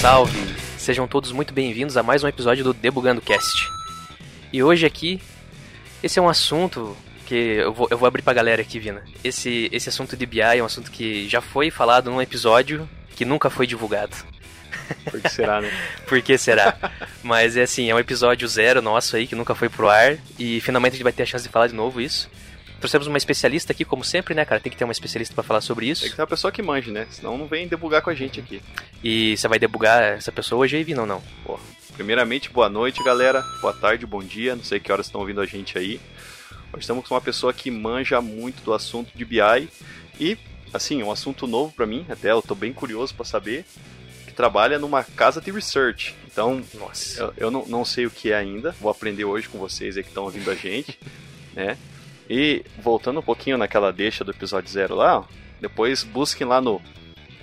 salve! Sejam todos muito bem-vindos a mais um episódio do Debugando Cast. E hoje aqui, esse é um assunto que eu vou, eu vou abrir pra galera aqui, Vina. Esse, esse assunto de BI é um assunto que já foi falado num episódio que nunca foi divulgado. Por que será, né? Por que será? Mas é assim, é um episódio zero nosso aí, que nunca foi pro ar, e finalmente a gente vai ter a chance de falar de novo isso. Trouxemos uma especialista aqui, como sempre, né, cara? Tem que ter uma especialista para falar sobre isso. Tem que ter uma pessoa que manje, né? Senão não vem debugar com a gente aqui. E você vai debugar essa pessoa hoje aí, ou não? Pô, primeiramente, boa noite, galera. Boa tarde, bom dia. Não sei que horas estão ouvindo a gente aí. Hoje estamos com uma pessoa que manja muito do assunto de BI e, assim, um assunto novo para mim, até eu tô bem curioso para saber, que trabalha numa casa de research. Então, Nossa. eu, eu não, não sei o que é ainda, vou aprender hoje com vocês aí que estão ouvindo a gente, né? E voltando um pouquinho naquela deixa do episódio zero lá, ó, depois busquem lá no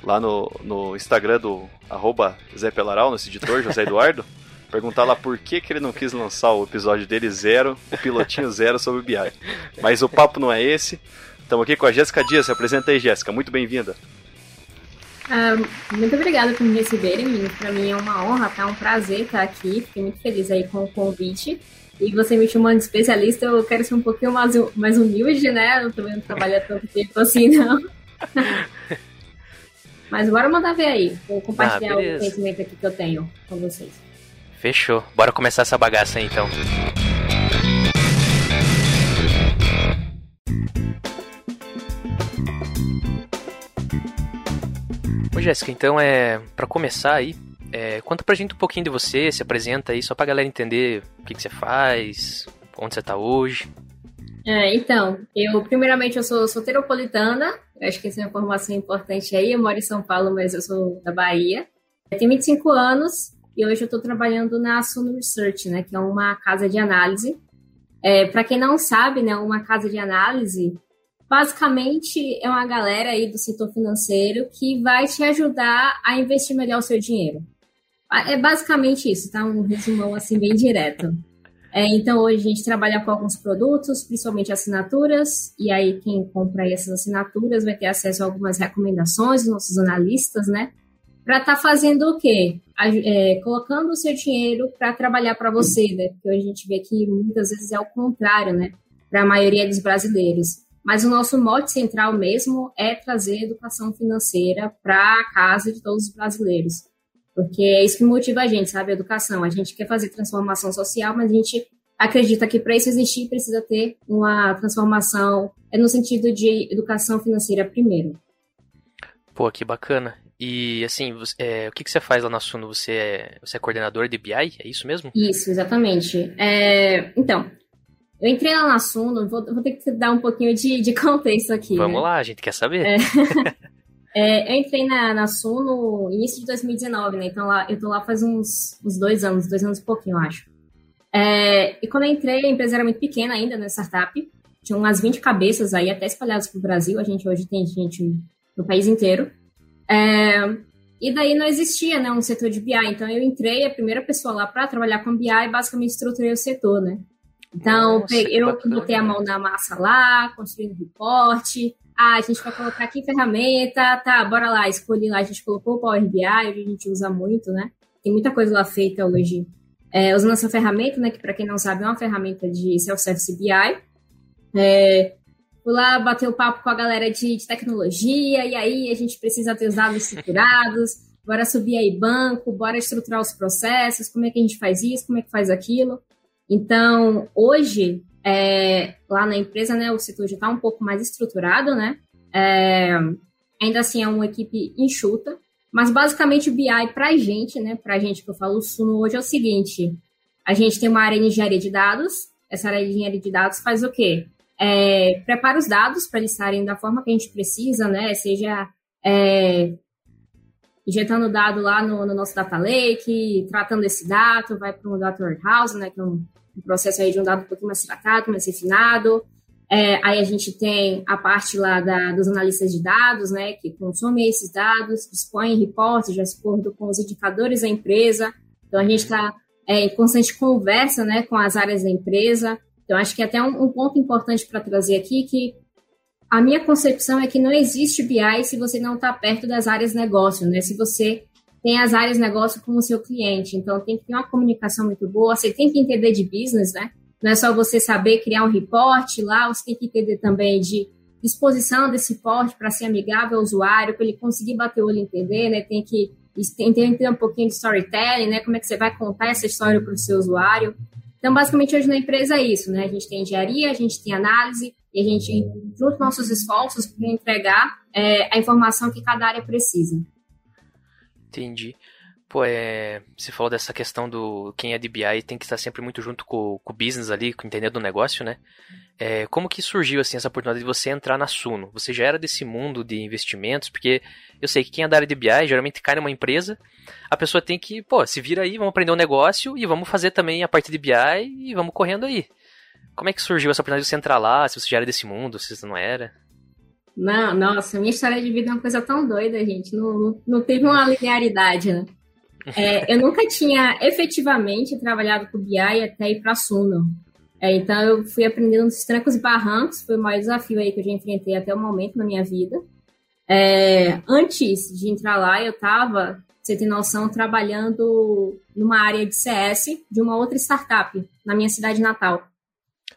lá no, no Instagram do arroba Zé Pelaral, nosso editor, José Eduardo, perguntar lá por que, que ele não quis lançar o episódio dele zero, o pilotinho zero sobre o BI. Mas o papo não é esse. Estamos aqui com a Jéssica Dias. Se apresenta aí, Jéssica. Muito bem-vinda. Ah, muito obrigada por me receberem, Para mim é uma honra, tá? É um prazer estar aqui. Fiquei muito feliz aí com o convite. E você me chamando de especialista, eu quero ser um pouquinho mais, mais humilde, né? Eu também não trabalho tanto tempo assim, não. Mas bora mandar ver aí. Vou compartilhar ah, o conhecimento aqui que eu tenho com vocês. Fechou. Bora começar essa bagaça aí, então. Ô Jéssica, então é para começar aí, é, conta pra gente um pouquinho de você, se apresenta aí, só pra galera entender o que, que você faz, onde você tá hoje. É, então, eu primeiramente eu sou solteiropolitana, acho que essa é uma informação importante aí, eu moro em São Paulo, mas eu sou da Bahia. Eu tenho 25 anos e hoje eu estou trabalhando na Suno Research, né, que é uma casa de análise. É, para quem não sabe, né, uma casa de análise basicamente é uma galera aí do setor financeiro que vai te ajudar a investir melhor o seu dinheiro. Ah, é basicamente isso, tá? Um resumão assim bem direto. É, então, hoje a gente trabalha com alguns produtos, principalmente assinaturas, e aí quem compra essas assinaturas vai ter acesso a algumas recomendações dos nossos analistas, né? Para estar tá fazendo o quê? É, colocando o seu dinheiro para trabalhar para você, né? Porque hoje a gente vê que muitas vezes é o contrário, né? Para a maioria dos brasileiros. Mas o nosso mote central mesmo é trazer educação financeira para a casa de todos os brasileiros. Porque é isso que motiva a gente, sabe? A educação. A gente quer fazer transformação social, mas a gente acredita que para isso existir precisa ter uma transformação é no sentido de educação financeira primeiro. Pô, que bacana. E assim, você, é, o que, que você faz lá na Suno? Você é, você é coordenador de BI? É isso mesmo? Isso, exatamente. É, então, eu entrei lá na Suno, vou, vou, ter que dar um pouquinho de, de contexto aqui. Vamos né? lá, a gente quer saber. É. É, eu entrei na, na Sun no início de 2019, né? Então lá, eu tô lá faz uns, uns dois anos, dois anos e pouquinho, eu acho. É, e quando eu entrei, a empresa era muito pequena ainda, né? Startup. Tinha umas 20 cabeças aí, até espalhadas pro Brasil. A gente hoje tem gente no país inteiro. É, e daí não existia, né, um setor de BI. Então eu entrei, a primeira pessoa lá para trabalhar com BI e basicamente estruturei o setor, né? Então Nossa, eu botei a mão na massa lá, construindo reporte, ah, a gente vai colocar aqui ferramenta, tá, bora lá, escolhi lá, a gente colocou o Power BI, a gente usa muito, né? Tem muita coisa lá feita hoje é, usando essa ferramenta, né? Que para quem não sabe é uma ferramenta de self-service BI. É, fui lá bater o papo com a galera de, de, tecnologia, e aí a gente precisa ter os dados estruturados, bora subir aí banco, bora estruturar os processos, como é que a gente faz isso, como é que faz aquilo. Então, hoje, é, lá na empresa, né, o setor já está um pouco mais estruturado, né? É, ainda assim é uma equipe enxuta, mas basicamente o BI para a gente, né, para a gente que eu falo o Suno hoje é o seguinte: a gente tem uma área de engenharia de dados. Essa área de engenharia de dados faz o quê? É, prepara os dados para eles estarem da forma que a gente precisa, né? Seja é, injetando dado lá no, no, nosso data lake, tratando esse dado, vai para um data warehouse, né? Que é um um processo aí de um dado um pouquinho mais tratado, mais refinado. É, aí a gente tem a parte lá da, dos analistas de dados, né, que consomem esses dados, dispõem reportes de acordo com os indicadores da empresa. Então, a gente está é, em constante conversa, né, com as áreas da empresa. Então, acho que até um, um ponto importante para trazer aqui que a minha concepção é que não existe BI se você não está perto das áreas negócio, né? Se você tem as áreas negócio com o seu cliente. Então, tem que ter uma comunicação muito boa, você tem que entender de business, né? Não é só você saber criar um report lá, você tem que entender também de disposição desse report para ser amigável ao usuário, para ele conseguir bater o olho e entender, né? Tem que entender um pouquinho de storytelling, né? Como é que você vai contar essa história para o seu usuário. Então, basicamente, hoje na empresa é isso, né? A gente tem engenharia, a gente tem análise, e a gente junta nossos esforços para entregar é, a informação que cada área precisa. Entendi. Pô, é, você falou dessa questão do quem é DBI tem que estar sempre muito junto com, com o business ali, com entender do negócio, né? É, como que surgiu assim essa oportunidade de você entrar na Suno? Você já era desse mundo de investimentos? Porque eu sei que quem é da área de BI geralmente cai numa empresa, a pessoa tem que, pô, se vira aí, vamos aprender um negócio e vamos fazer também a parte de BI e vamos correndo aí. Como é que surgiu essa oportunidade de você entrar lá? Se você já era desse mundo, se você não era? Não, nossa, minha história de vida é uma coisa tão doida, gente. Não, não, teve uma linearidade, né? É, eu nunca tinha efetivamente trabalhado com BI até ir para a Suno. É, então eu fui aprendendo os trancos e barrancos, foi o maior desafio aí que eu já enfrentei até o momento na minha vida. É, antes de entrar lá, eu estava, você tem noção, trabalhando numa área de CS de uma outra startup na minha cidade natal.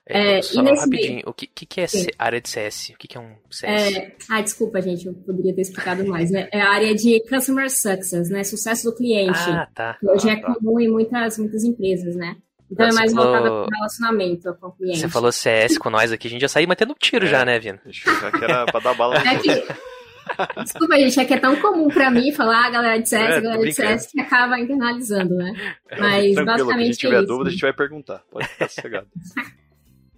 É, é e nesse rapidinho, meio... o que, que, é Sim. área de CS? O que, que é um CS? É... Ah, desculpa, gente, eu poderia ter explicado mais, né? É a área de Customer Success, né? Sucesso do cliente. Ah, tá. Que hoje ah, é tá. comum em muitas, muitas empresas, né? Então é mais voltado falou... para relacionamento com o cliente. Você falou CS com nós aqui, a gente já saiu matando tiro é, já, né, Vina? Já que era pra dar bala. É que... Desculpa, gente, é que é tão comum pra mim falar a galera de CS, é, a galera de CS que acaba internalizando, né? Mas basicamente. Se tiver é dúvida, a gente vai perguntar. Pode ficar sossegado.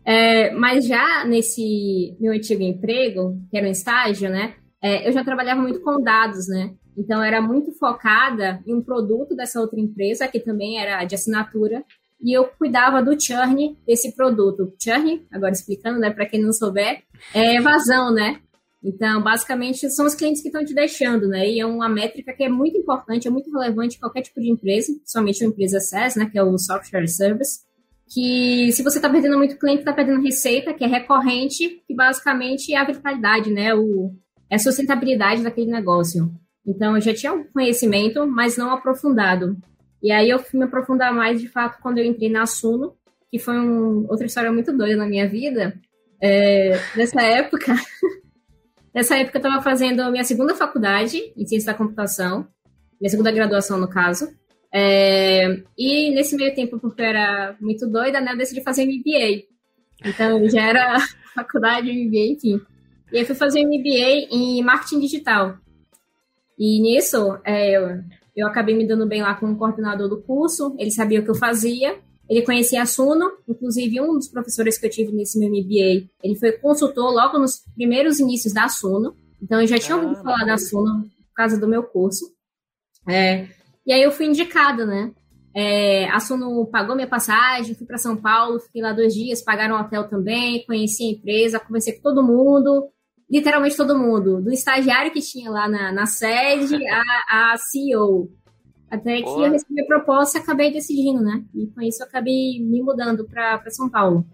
É, mas já nesse meu antigo emprego, que era um estágio, né? É, eu já trabalhava muito com dados, né? Então, era muito focada em um produto dessa outra empresa, que também era de assinatura, e eu cuidava do churn desse produto. Churn, agora explicando, né, para quem não souber, é evasão, né? Então, basicamente, são os clientes que estão te deixando, né? E é uma métrica que é muito importante, é muito relevante em qualquer tipo de empresa, somente uma empresa SaaS, né, que é o Software Service que se você está perdendo muito cliente, está perdendo receita, que é recorrente, que basicamente é a vitalidade, né? O, é a sustentabilidade daquele negócio. Então, eu já tinha um conhecimento, mas não aprofundado. E aí eu fui me aprofundar mais, de fato, quando eu entrei na Suno, que foi um, outra história muito doida na minha vida. É, nessa época, nessa época eu estava fazendo minha segunda faculdade em ciência da computação, minha segunda graduação, no caso. É, e nesse meio tempo, porque eu era muito doida, né, eu decidi fazer MBA. Então, já era faculdade, MBA, enfim. E aí fui fazer MBA em marketing digital. E nisso, é, eu, eu acabei me dando bem lá com o coordenador do curso, ele sabia o que eu fazia, ele conhecia a Suno, inclusive um dos professores que eu tive nesse meu MBA, ele foi consultor logo nos primeiros inícios da Suno, então eu já tinha ouvido ah, falar da Suno por causa do meu curso. É, e aí eu fui indicada, né? É, a Suno pagou minha passagem, fui para São Paulo, fiquei lá dois dias, pagaram um hotel também, conheci a empresa, conversei com todo mundo, literalmente todo mundo, do estagiário que tinha lá na, na sede a, a CEO. Até que Boa. eu recebi a proposta e acabei decidindo, né? E com isso eu acabei me mudando para São Paulo.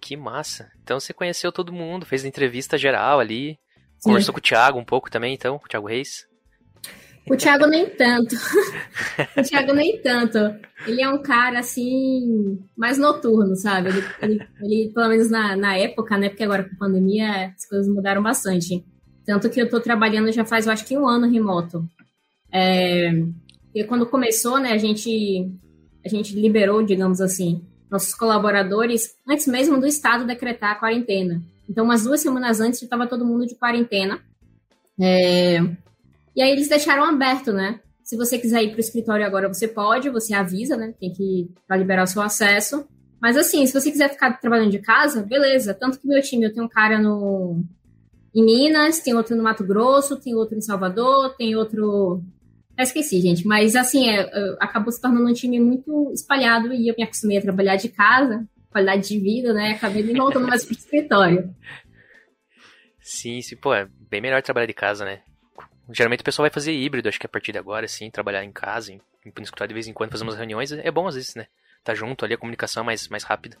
Que massa! Então você conheceu todo mundo, fez entrevista geral ali, Sim. conversou com o Thiago um pouco também, então, com o Thiago Reis. O Thiago nem tanto. o Thiago nem tanto. Ele é um cara, assim, mais noturno, sabe? Ele, ele, ele, pelo menos na, na época, né? Porque agora com a pandemia as coisas mudaram bastante. Tanto que eu tô trabalhando já faz, eu acho que um ano remoto. É, e quando começou, né, a gente, a gente liberou, digamos assim, nossos colaboradores antes mesmo do Estado decretar a quarentena. Então, umas duas semanas antes, estava todo mundo de quarentena. É, e aí eles deixaram aberto, né? Se você quiser ir para o escritório agora, você pode, você avisa, né? Tem que para liberar o seu acesso. Mas assim, se você quiser ficar trabalhando de casa, beleza. Tanto que meu time, eu tenho um cara no em Minas, tem outro no Mato Grosso, tem outro em Salvador, tem outro. Eu esqueci, gente. Mas assim, é, acabou se tornando um time muito espalhado e eu me acostumei a trabalhar de casa, qualidade de vida, né? Acabei me voltando mais para o escritório. Sim, sim, pô, é bem melhor trabalhar de casa, né? Geralmente o pessoal vai fazer híbrido, acho que a partir de agora, assim, trabalhar em casa, em, em escutar de vez em quando, fazer umas reuniões, é bom às vezes, né? Tá junto ali, a comunicação é mais, mais rápida.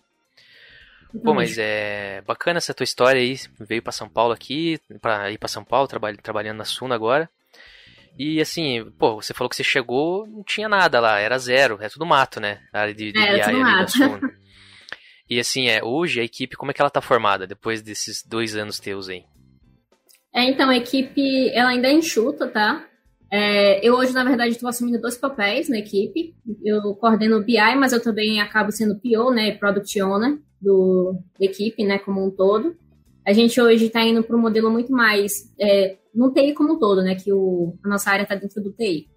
Pô, mas é bacana essa tua história aí, veio para São Paulo aqui, para ir para São Paulo, trabalha, trabalhando na Suna agora. E assim, pô, você falou que você chegou, não tinha nada lá, era zero, é tudo mato, né? A área de, de é, BI tudo mato. E assim, é, hoje a equipe, como é que ela tá formada depois desses dois anos teus aí? É, então, a equipe, ela ainda é enxuta, tá? É, eu hoje, na verdade, estou assumindo dois papéis na equipe. Eu coordeno o BI, mas eu também acabo sendo PO, né, Product Owner do, da equipe, né, como um todo. A gente hoje está indo para um modelo muito mais, é, no TI como um todo, né, que o, a nossa área está dentro do TI.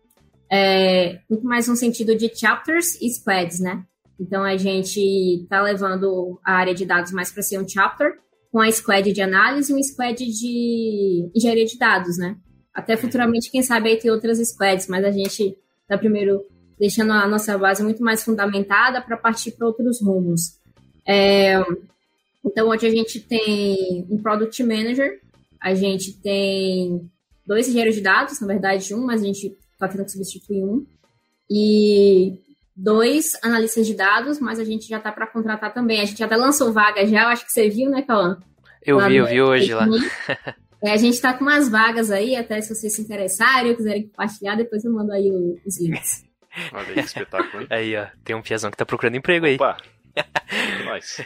É, muito mais no sentido de chapters e squads, né? Então, a gente está levando a área de dados mais para ser um chapter, com a squad de análise e um squad de engenharia de dados, né? Até futuramente, quem sabe, aí tem outras squads, mas a gente está primeiro deixando a nossa base muito mais fundamentada para partir para outros rumos. É, então, hoje a gente tem um Product Manager, a gente tem dois engenheiros de dados, na verdade um, mas a gente está tentando substituir um, e dois analistas de dados, mas a gente já está para contratar também. A gente até lançou vaga já, eu acho que você viu, né, Cauã? Eu lá vi, eu vi hoje lá. É, a gente está com umas vagas aí, até se vocês se interessarem ou quiserem compartilhar, depois eu mando aí os links. Olha aí, que espetáculo, hein? Aí, ó, tem um piazão que tá procurando emprego aí. Opa! Nós.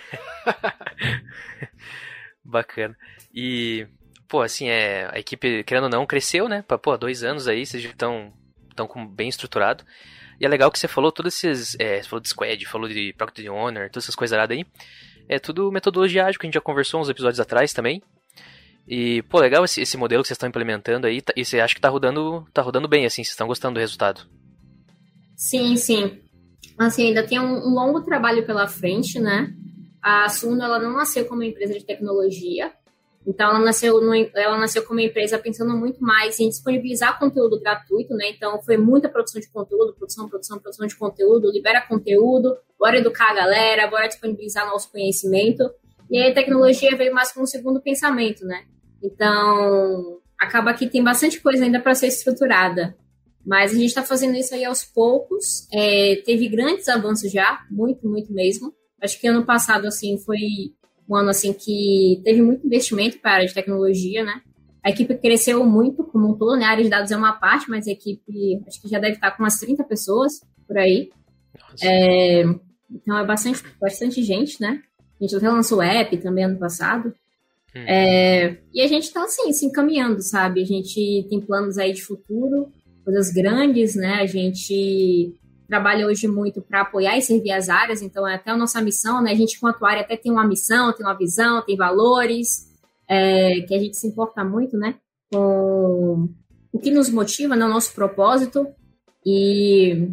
Bacana. E, pô, assim, é, a equipe, querendo ou não, cresceu, né? Pô, dois anos aí, vocês já estão tão bem estruturado. E é legal que você falou todos esses. É, você falou de Squad, falou de Procter Honor, todas essas coisas aí. É tudo metodologia ágil que a gente já conversou uns episódios atrás também. E, pô, legal esse, esse modelo que vocês estão implementando aí. Tá, e você acha que tá rodando, tá rodando bem, assim, vocês estão gostando do resultado? Sim, sim. Assim, ainda tem um, um longo trabalho pela frente, né? A Suno, ela não nasceu como empresa de tecnologia, então, ela nasceu, no, ela nasceu como empresa pensando muito mais em disponibilizar conteúdo gratuito, né? Então, foi muita produção de conteúdo, produção, produção, produção de conteúdo, libera conteúdo, bora educar a galera, bora disponibilizar nosso conhecimento. E aí, a tecnologia veio mais como um segundo pensamento, né? Então, acaba que tem bastante coisa ainda para ser estruturada. Mas a gente está fazendo isso aí aos poucos. É, teve grandes avanços já, muito, muito mesmo. Acho que ano passado, assim, foi um ano assim que teve muito investimento para a área de tecnologia, né? A equipe cresceu muito como um todo, né? A área de dados é uma parte, mas a equipe acho que já deve estar com umas 30 pessoas por aí. É, então é bastante, bastante gente, né? A gente até lançou o app também ano passado. Hum. É, e a gente está assim, se encaminhando, sabe? A gente tem planos aí de futuro, coisas grandes, né? A gente trabalha hoje muito para apoiar e servir as áreas, então é até a nossa missão, né? A gente, enquanto área, até tem uma missão, tem uma visão, tem valores, é, que a gente se importa muito, né? Com o que nos motiva, né? O nosso propósito. E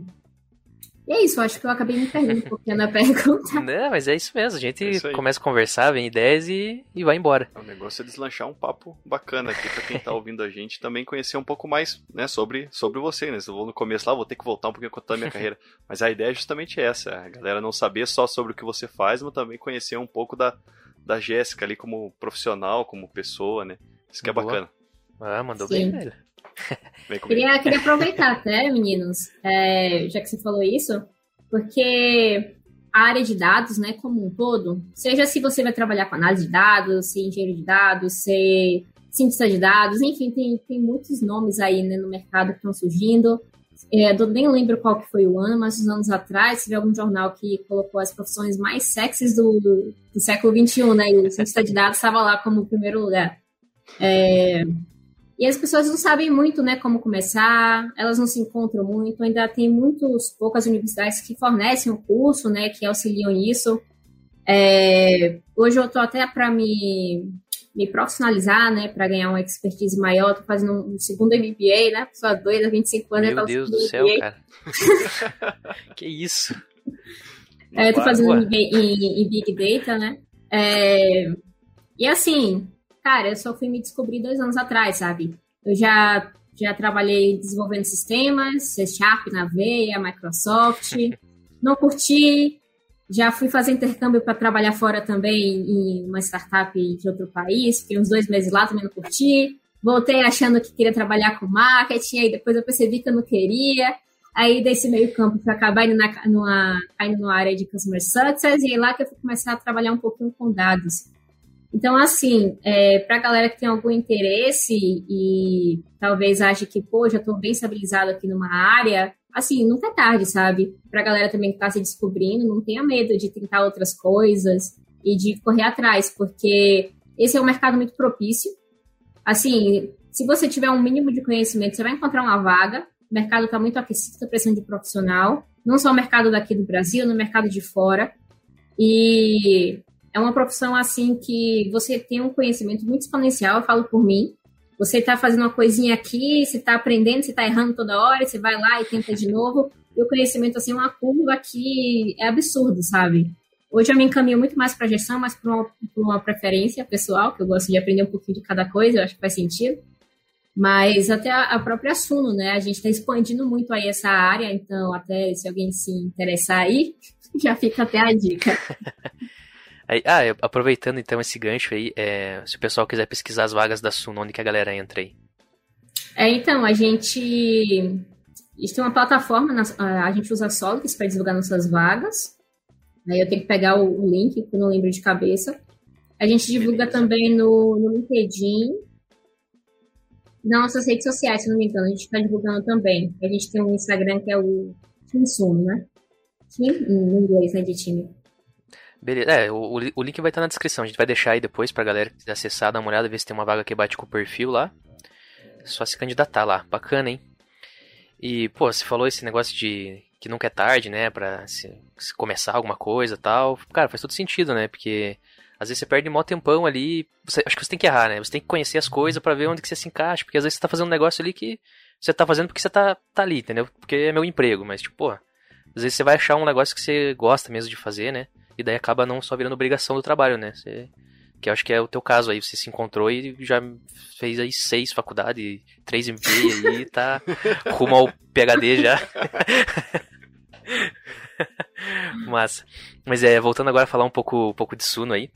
e é isso, acho que eu acabei me perdendo um pouquinho na pergunta. Não, mas é isso mesmo. A gente é começa a conversar, vem ideias e, e vai embora. O negócio é deslanchar um papo bacana aqui pra quem tá ouvindo a gente também conhecer um pouco mais, né, sobre, sobre você, né? Eu vou no começo lá, vou ter que voltar um pouquinho contar a minha carreira. Mas a ideia é justamente essa, a galera não saber só sobre o que você faz, mas também conhecer um pouco da, da Jéssica ali como profissional, como pessoa, né? Isso que é Boa. bacana. Ah, mandou Sim. bem, velho. Queria, queria aproveitar até, meninos, é, já que você falou isso, porque a área de dados, né, como um todo, seja se você vai trabalhar com análise de dados, ser engenheiro de dados, ser cientista de dados, enfim, tem, tem muitos nomes aí né, no mercado que estão surgindo. É, nem lembro qual que foi o ano, mas uns anos atrás, tive algum jornal que colocou as profissões mais sexys do, do, do século XXI, né? E o cientista de dados estava lá como primeiro lugar. É, e as pessoas não sabem muito, né, como começar, elas não se encontram muito, ainda tem muitas poucas universidades que fornecem o um curso, né, que auxiliam nisso. É, hoje eu estou até para me, me profissionalizar, né, para ganhar uma expertise maior, estou fazendo um segundo MBA, né, pessoa doida, 25 anos. Meu Deus do céu, MBA. cara. que isso? É, tô fazendo um MBA em, em, Big Data, né, é, e assim, cara, eu só fui me descobrir dois anos atrás, sabe? Eu já, já trabalhei desenvolvendo sistemas, C Sharp na veia, Microsoft. Não curti. Já fui fazer intercâmbio para trabalhar fora também em uma startup de outro país. Fiquei uns dois meses lá, também não curti. Voltei achando que queria trabalhar com marketing, aí depois eu percebi que eu não queria. Aí desse meio campo fui acabar indo, na, numa, indo numa área de customer success, e aí lá que eu fui começar a trabalhar um pouquinho com dados. Então, assim, é, para a galera que tem algum interesse e talvez ache que, pô, já estou bem estabilizado aqui numa área, assim, nunca é tarde, sabe? Para a galera também que está se descobrindo, não tenha medo de tentar outras coisas e de correr atrás, porque esse é um mercado muito propício. Assim, se você tiver um mínimo de conhecimento, você vai encontrar uma vaga. O mercado está muito aquecido, está precisando de profissional. Não só o mercado daqui do Brasil, no mercado de fora. E é uma profissão assim que você tem um conhecimento muito exponencial, eu falo por mim. Você está fazendo uma coisinha aqui, você está aprendendo, você está errando toda hora, você vai lá e tenta de novo. E o conhecimento assim é uma curva que é absurdo, sabe? Hoje eu me encaminho muito mais para gestão, mas por uma, uma preferência pessoal, que eu gosto de aprender um pouquinho de cada coisa, eu acho que faz sentido. Mas até a, a própria Suno, né? A gente está expandindo muito aí essa área, então até se alguém se interessar aí, já fica até a dica. Aí, ah, aproveitando então esse gancho aí, é, se o pessoal quiser pesquisar as vagas da Suno, onde que a galera entra aí? É, então, a gente, a gente tem uma plataforma, a gente usa Solix para divulgar nossas vagas. Aí eu tenho que pegar o, o link, que eu não lembro de cabeça. A gente divulga Beleza. também no, no LinkedIn, nas nossas redes sociais, se não me engano, a gente está divulgando também. A gente tem um Instagram que é o Team Suno, né? Team, em inglês, né, de time. Beleza, é, o, o link vai estar na descrição. A gente vai deixar aí depois pra galera que quiser acessar, dar uma olhada, ver se tem uma vaga que bate com o perfil lá. É só se candidatar lá. Bacana, hein? E, pô, você falou esse negócio de que nunca é tarde, né, pra se, se começar alguma coisa tal. Cara, faz todo sentido, né? Porque às vezes você perde mó tempão ali. Você, acho que você tem que errar, né? Você tem que conhecer as coisas para ver onde que você se encaixa. Porque às vezes você tá fazendo um negócio ali que você tá fazendo porque você tá, tá ali, entendeu? Porque é meu emprego. Mas, tipo, pô, às vezes você vai achar um negócio que você gosta mesmo de fazer, né? E daí acaba não só virando obrigação do trabalho, né? Você, que eu acho que é o teu caso aí, você se encontrou e já fez aí seis faculdades, três MBA aí, tá rumo ao PHD já. Massa. Mas é, voltando agora a falar um pouco, um pouco de Suno aí.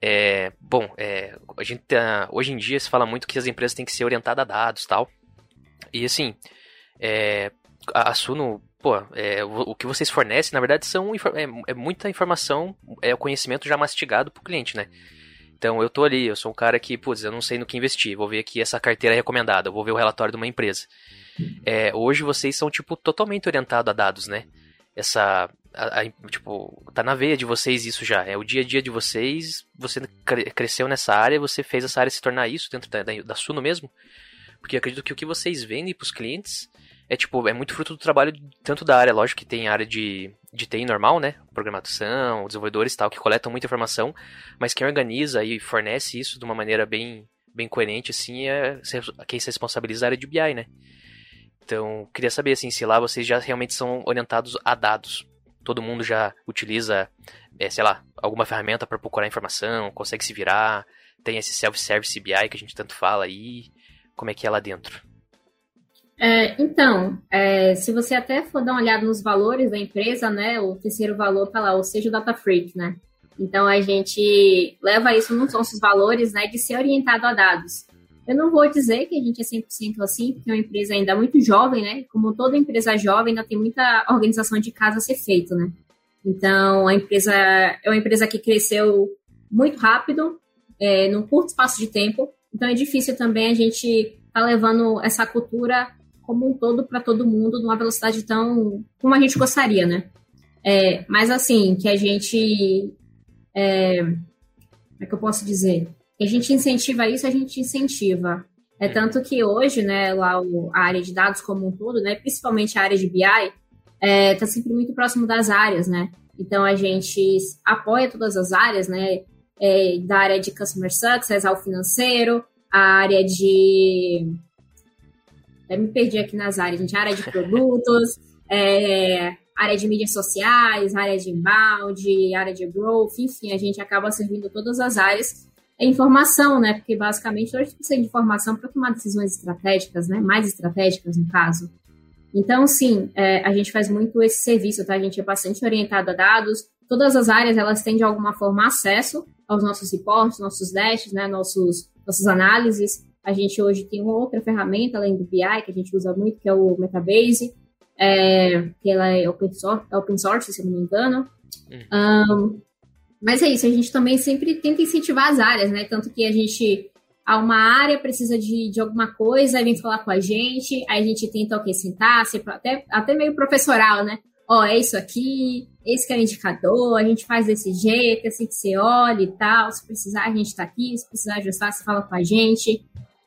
É, bom, é, a gente tá, hoje em dia se fala muito que as empresas têm que ser orientadas a dados tal. E assim, é, a Suno pô, é, o, que vocês fornecem, na verdade, são é, é, muita informação, é o conhecimento já mastigado pro cliente, né? Então eu tô ali, eu sou um cara que, putz, eu não sei no que investir, vou ver aqui essa carteira recomendada, vou ver o relatório de uma empresa. É, hoje vocês são, tipo, totalmente orientados a dados, né? Essa, a, a, tipo, tá na veia de vocês isso já, é o dia a dia de vocês, você cresceu nessa área, você fez essa área se tornar isso dentro da, da, da Suno mesmo, porque acredito que o que vocês vendem pros clientes é tipo, é muito fruto do trabalho tanto da área, lógico que tem área de, de TI normal, né? Programação, desenvolvedores e tal, que coletam muita informação, mas quem organiza e fornece isso de uma maneira bem, bem coerente, assim, é quem se responsabiliza é a área de BI, né? Então, queria saber, assim, se lá vocês já realmente são orientados a dados. Todo mundo já utiliza, é, sei lá, alguma ferramenta para procurar informação, consegue se virar, tem esse self-service BI que a gente tanto fala aí. Como é que é lá dentro? É, então, é, se você até for dar uma olhada nos valores da empresa, né, o terceiro valor tá lá, ou seja, o Data Freak, né? Então a gente leva isso nos nossos valores, né, de ser orientado a dados. Eu não vou dizer que a gente é 100% assim, porque é uma empresa ainda muito jovem, né? Como toda empresa jovem, ainda tem muita organização de casa a ser feita, né? Então, a empresa é uma empresa que cresceu muito rápido, é, num curto espaço de tempo. Então, é difícil também a gente estar tá levando essa cultura como um todo para todo mundo numa velocidade tão como a gente gostaria, né? É, mas assim, que a gente. É, como é que eu posso dizer? Que a gente incentiva isso, a gente incentiva. É tanto que hoje, né, lá o, a área de dados como um todo, né, principalmente a área de BI, está é, tá sempre muito próximo das áreas, né? Então a gente apoia todas as áreas, né? É, da área de customer success ao financeiro, a área de até me perdi aqui nas áreas, gente. Área de produtos, é, área de mídias sociais, área de inbound, área de growth, enfim, a gente acaba servindo todas as áreas. É informação, né? Porque basicamente hoje precisa de informação para tomar decisões estratégicas, né? Mais estratégicas, no caso. Então, sim, é, a gente faz muito esse serviço, tá? A gente é bastante orientado a dados. Todas as áreas, elas têm de alguma forma acesso aos nossos reportes, nossos dashs, né? Nossos, nossas análises. A gente hoje tem uma outra ferramenta, além do BI, que a gente usa muito, que é o Metabase, é, que ela é open source, é open source, se não me engano. Um, Mas é isso, a gente também sempre tenta incentivar as áreas, né? Tanto que a gente há uma área precisa de, de alguma coisa, aí vem falar com a gente, aí a gente tenta o que sentar, até, até meio professoral, né? Ó, oh, é isso aqui, esse que é o indicador, a gente faz desse jeito, é assim que você olha e tal. Se precisar, a gente está aqui, se precisar ajustar, você fala com a gente.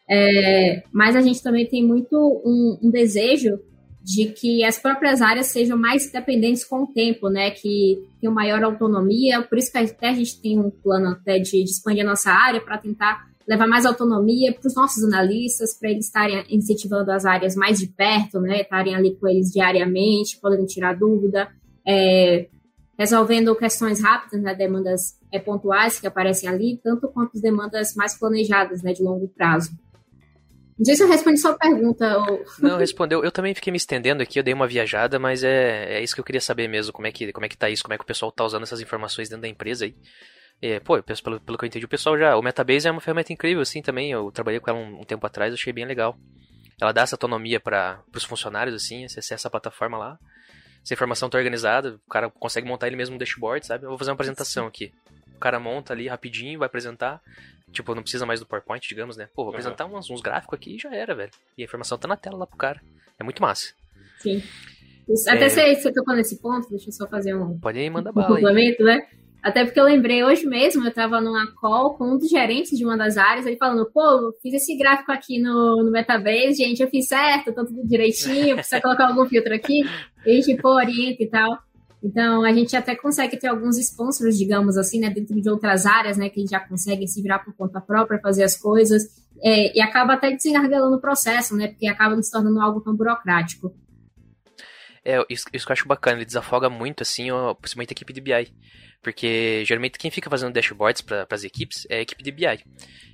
É, mas a gente também tem muito um, um, desejo de que as próprias áreas sejam mais independentes com o tempo, né? Que tenham maior autonomia. Por isso que até a gente tem um plano até de, de expandir a nossa área para tentar levar mais autonomia para os nossos analistas, para eles estarem incentivando as áreas mais de perto, né? Estarem ali com eles diariamente, podendo tirar dúvida, é, resolvendo questões rápidas, né? Demandas é, pontuais que aparecem ali, tanto quanto as demandas mais planejadas, né? De longo prazo. Não sei se eu respondi sua pergunta. Ou... Não, respondeu. Eu também fiquei me estendendo aqui, eu dei uma viajada, mas é, é isso que eu queria saber mesmo, como é que, como é que tá isso, como é que o pessoal tá usando essas informações dentro da empresa aí. É, pô, pelo, pelo que eu entendi, o pessoal já. O Metabase é uma ferramenta incrível, assim, também. Eu trabalhei com ela um, um tempo atrás, achei bem legal. Ela dá essa autonomia para os funcionários, assim, você acessa a plataforma lá. Se a informação tá organizada, o cara consegue montar ele mesmo um dashboard, sabe? Eu vou fazer uma apresentação aqui. O cara monta ali rapidinho, vai apresentar. Tipo, não precisa mais do PowerPoint, digamos, né? Pô, vou apresentar uhum. uns, uns gráficos aqui e já era, velho. E a informação tá na tela lá pro cara. É muito massa. Sim. Isso, até é... você, você tocou nesse ponto, deixa eu só fazer um. Pode ir, manda um bala. complemento, né? Até porque eu lembrei hoje mesmo, eu estava numa call com um dos gerentes de uma das áreas, ele falando, pô, fiz esse gráfico aqui no, no Metabase, gente, eu fiz certo, tá tudo direitinho, precisa colocar algum filtro aqui, e a gente, pô, orienta e tal. Então, a gente até consegue ter alguns sponsors, digamos assim, né, dentro de outras áreas, né, que já consegue se virar por conta própria, fazer as coisas, é, e acaba até desengargalando o processo, né, porque acaba se tornando algo tão burocrático. É, isso, isso que eu acho bacana, ele desafoga muito, assim, principalmente a equipe de BI. Porque geralmente quem fica fazendo dashboards para as equipes é a equipe de BI.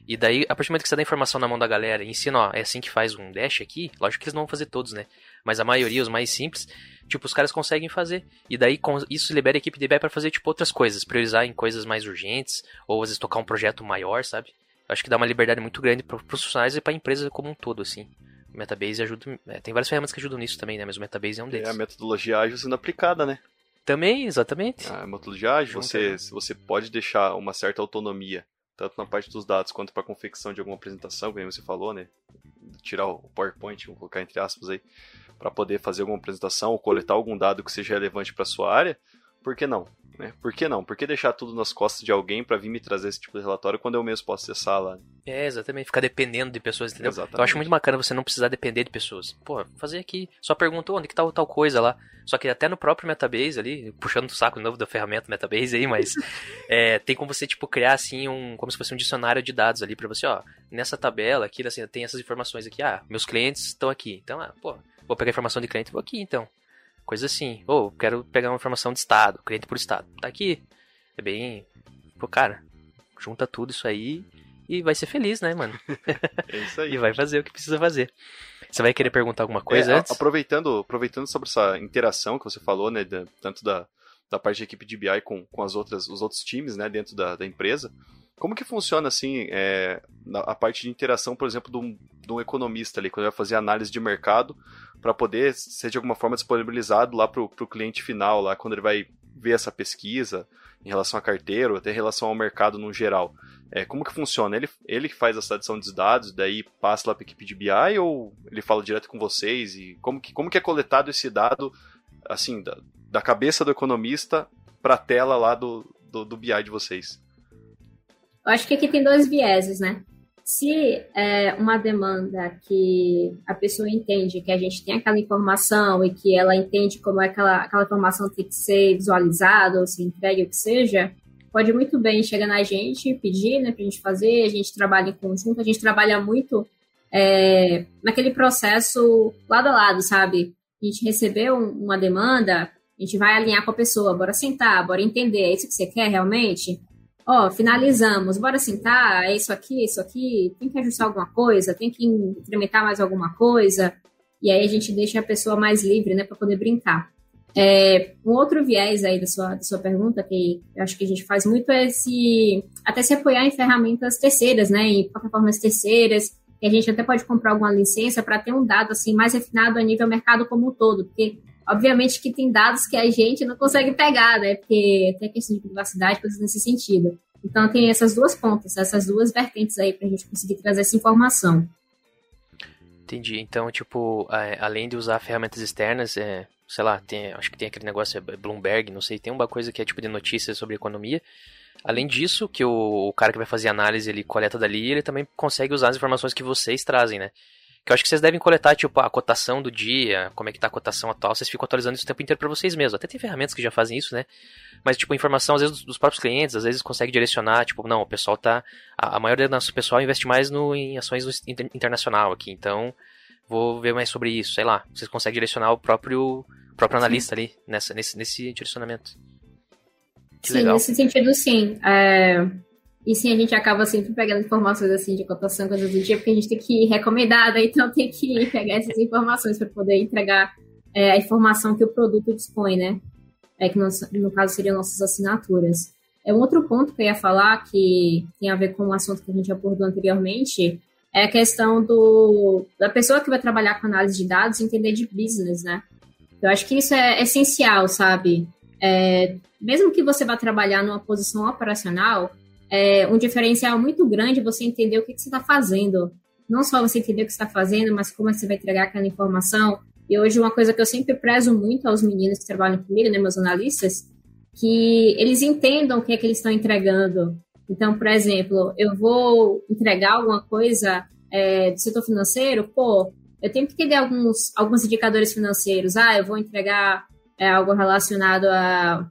E daí, a partir do momento que você dá informação na mão da galera e ensina, ó, é assim que faz um dash aqui, lógico que eles não vão fazer todos, né? Mas a maioria, os mais simples, tipo, os caras conseguem fazer. E daí isso libera a equipe de BI para fazer, tipo, outras coisas, priorizar em coisas mais urgentes, ou às vezes tocar um projeto maior, sabe? Eu acho que dá uma liberdade muito grande para os funcionários e para a empresa como um todo, assim. O Metabase ajuda. É, tem várias ferramentas que ajudam nisso também, né? Mas o Metabase é um deles. É a metodologia ágil sendo aplicada, né? Também, exatamente. A metodologia ágil, você, você pode deixar uma certa autonomia, tanto na parte dos dados quanto para a confecção de alguma apresentação, como você falou, né? Tirar o PowerPoint, vou colocar entre aspas aí, para poder fazer alguma apresentação ou coletar algum dado que seja relevante para sua área, por que não? Né? Por que não? Por que deixar tudo nas costas de alguém para vir me trazer esse tipo de relatório quando eu mesmo posso acessar lá? É, exatamente. Ficar dependendo de pessoas, entendeu? Exatamente. Eu acho muito bacana você não precisar depender de pessoas. Pô, fazer aqui. Só pergunta onde que tá tal coisa lá. Só que até no próprio Metabase ali, puxando o saco novo da ferramenta Metabase aí, mas é, tem como você, tipo, criar assim um. como se fosse um dicionário de dados ali para você, ó. Nessa tabela aqui, assim, tem essas informações aqui. Ah, meus clientes estão aqui. Então, ah, pô, vou pegar informação de cliente e vou aqui então. Coisa assim. Ou, oh, quero pegar uma informação de estado, cliente por estado. Tá aqui. É bem. Pô, cara, junta tudo isso aí e vai ser feliz, né, mano? É isso aí. e vai fazer o que precisa fazer. Você vai querer perguntar alguma coisa é, antes? Aproveitando, aproveitando sobre essa interação que você falou, né, da, tanto da, da parte de equipe de BI com, com as outras, os outros times, né, dentro da, da empresa, como que funciona, assim, é, a parte de interação, por exemplo, de um, de um economista ali, quando vai fazer análise de mercado, para poder ser de alguma forma disponibilizado lá para o cliente final, lá quando ele vai ver essa pesquisa em relação à carteira, ou até em relação ao mercado no geral. É, como que funciona? Ele, ele faz essa adição de dados, daí passa lá para a equipe de BI, ou ele fala direto com vocês? E como que, como que é coletado esse dado, assim, da, da cabeça do economista para a tela lá do, do, do BI de vocês? Eu acho que aqui tem dois vieses, né? Se é uma demanda que a pessoa entende que a gente tem aquela informação e que ela entende como é aquela, aquela informação tem que ser visualizada ou se entregue o que seja, pode muito bem chegar na gente, pedir né, para a gente fazer, a gente trabalha em conjunto, a gente trabalha muito é, naquele processo lado a lado, sabe? A gente recebeu uma demanda, a gente vai alinhar com a pessoa, bora sentar, bora entender, é isso que você quer realmente? Ó, finalizamos, bora sentar, é isso aqui, é isso aqui, tem que ajustar alguma coisa, tem que incrementar mais alguma coisa, e aí a gente deixa a pessoa mais livre, né, para poder brincar. É, um outro viés aí da sua, da sua pergunta, que eu acho que a gente faz muito, é se, até se apoiar em ferramentas terceiras, né, em plataformas terceiras, que a gente até pode comprar alguma licença para ter um dado assim mais refinado a nível mercado como um todo, porque Obviamente que tem dados que a gente não consegue pegar, né? Porque tem a questão de privacidade, coisas nesse sentido. Então tem essas duas pontas, essas duas vertentes aí para a gente conseguir trazer essa informação. Entendi. Então, tipo, além de usar ferramentas externas, é, sei lá, tem, acho que tem aquele negócio, é Bloomberg, não sei, tem uma coisa que é tipo de notícias sobre economia. Além disso, que o, o cara que vai fazer análise, ele coleta dali, ele também consegue usar as informações que vocês trazem, né? Que eu acho que vocês devem coletar, tipo, a cotação do dia, como é que tá a cotação atual, vocês ficam atualizando isso o tempo inteiro para vocês mesmos. Até tem ferramentas que já fazem isso, né? Mas, tipo, informação, às vezes, dos, próprios clientes, às vezes consegue direcionar, tipo, não, o pessoal tá. A, a maioria do nosso pessoal investe mais no, em ações inter, internacional aqui, então vou ver mais sobre isso, sei lá. Vocês conseguem direcionar o próprio, próprio analista sim. ali nessa, nesse, nesse direcionamento. Que sim, legal. nesse sentido, sim. É... E sim, a gente acaba sempre pegando informações assim de cotação, coisas do dia, porque a gente tem que ir recomendada, então tem que pegar essas informações para poder entregar é, a informação que o produto dispõe, né? É que no, no caso seriam nossas assinaturas. É um outro ponto que eu ia falar que tem a ver com o assunto que a gente abordou anteriormente, é a questão do, da pessoa que vai trabalhar com análise de dados entender de business, né? Eu acho que isso é essencial, sabe? É, mesmo que você vá trabalhar numa posição operacional, é um diferencial muito grande você entender o que, que você está fazendo. Não só você entender o que está fazendo, mas como é você vai entregar aquela informação. E hoje uma coisa que eu sempre prezo muito aos meninos que trabalham comigo, né, meus analistas, que eles entendam o que é que eles estão entregando. Então, por exemplo, eu vou entregar alguma coisa é, do setor financeiro, pô, eu tenho que entender alguns, alguns indicadores financeiros. Ah, eu vou entregar é, algo relacionado a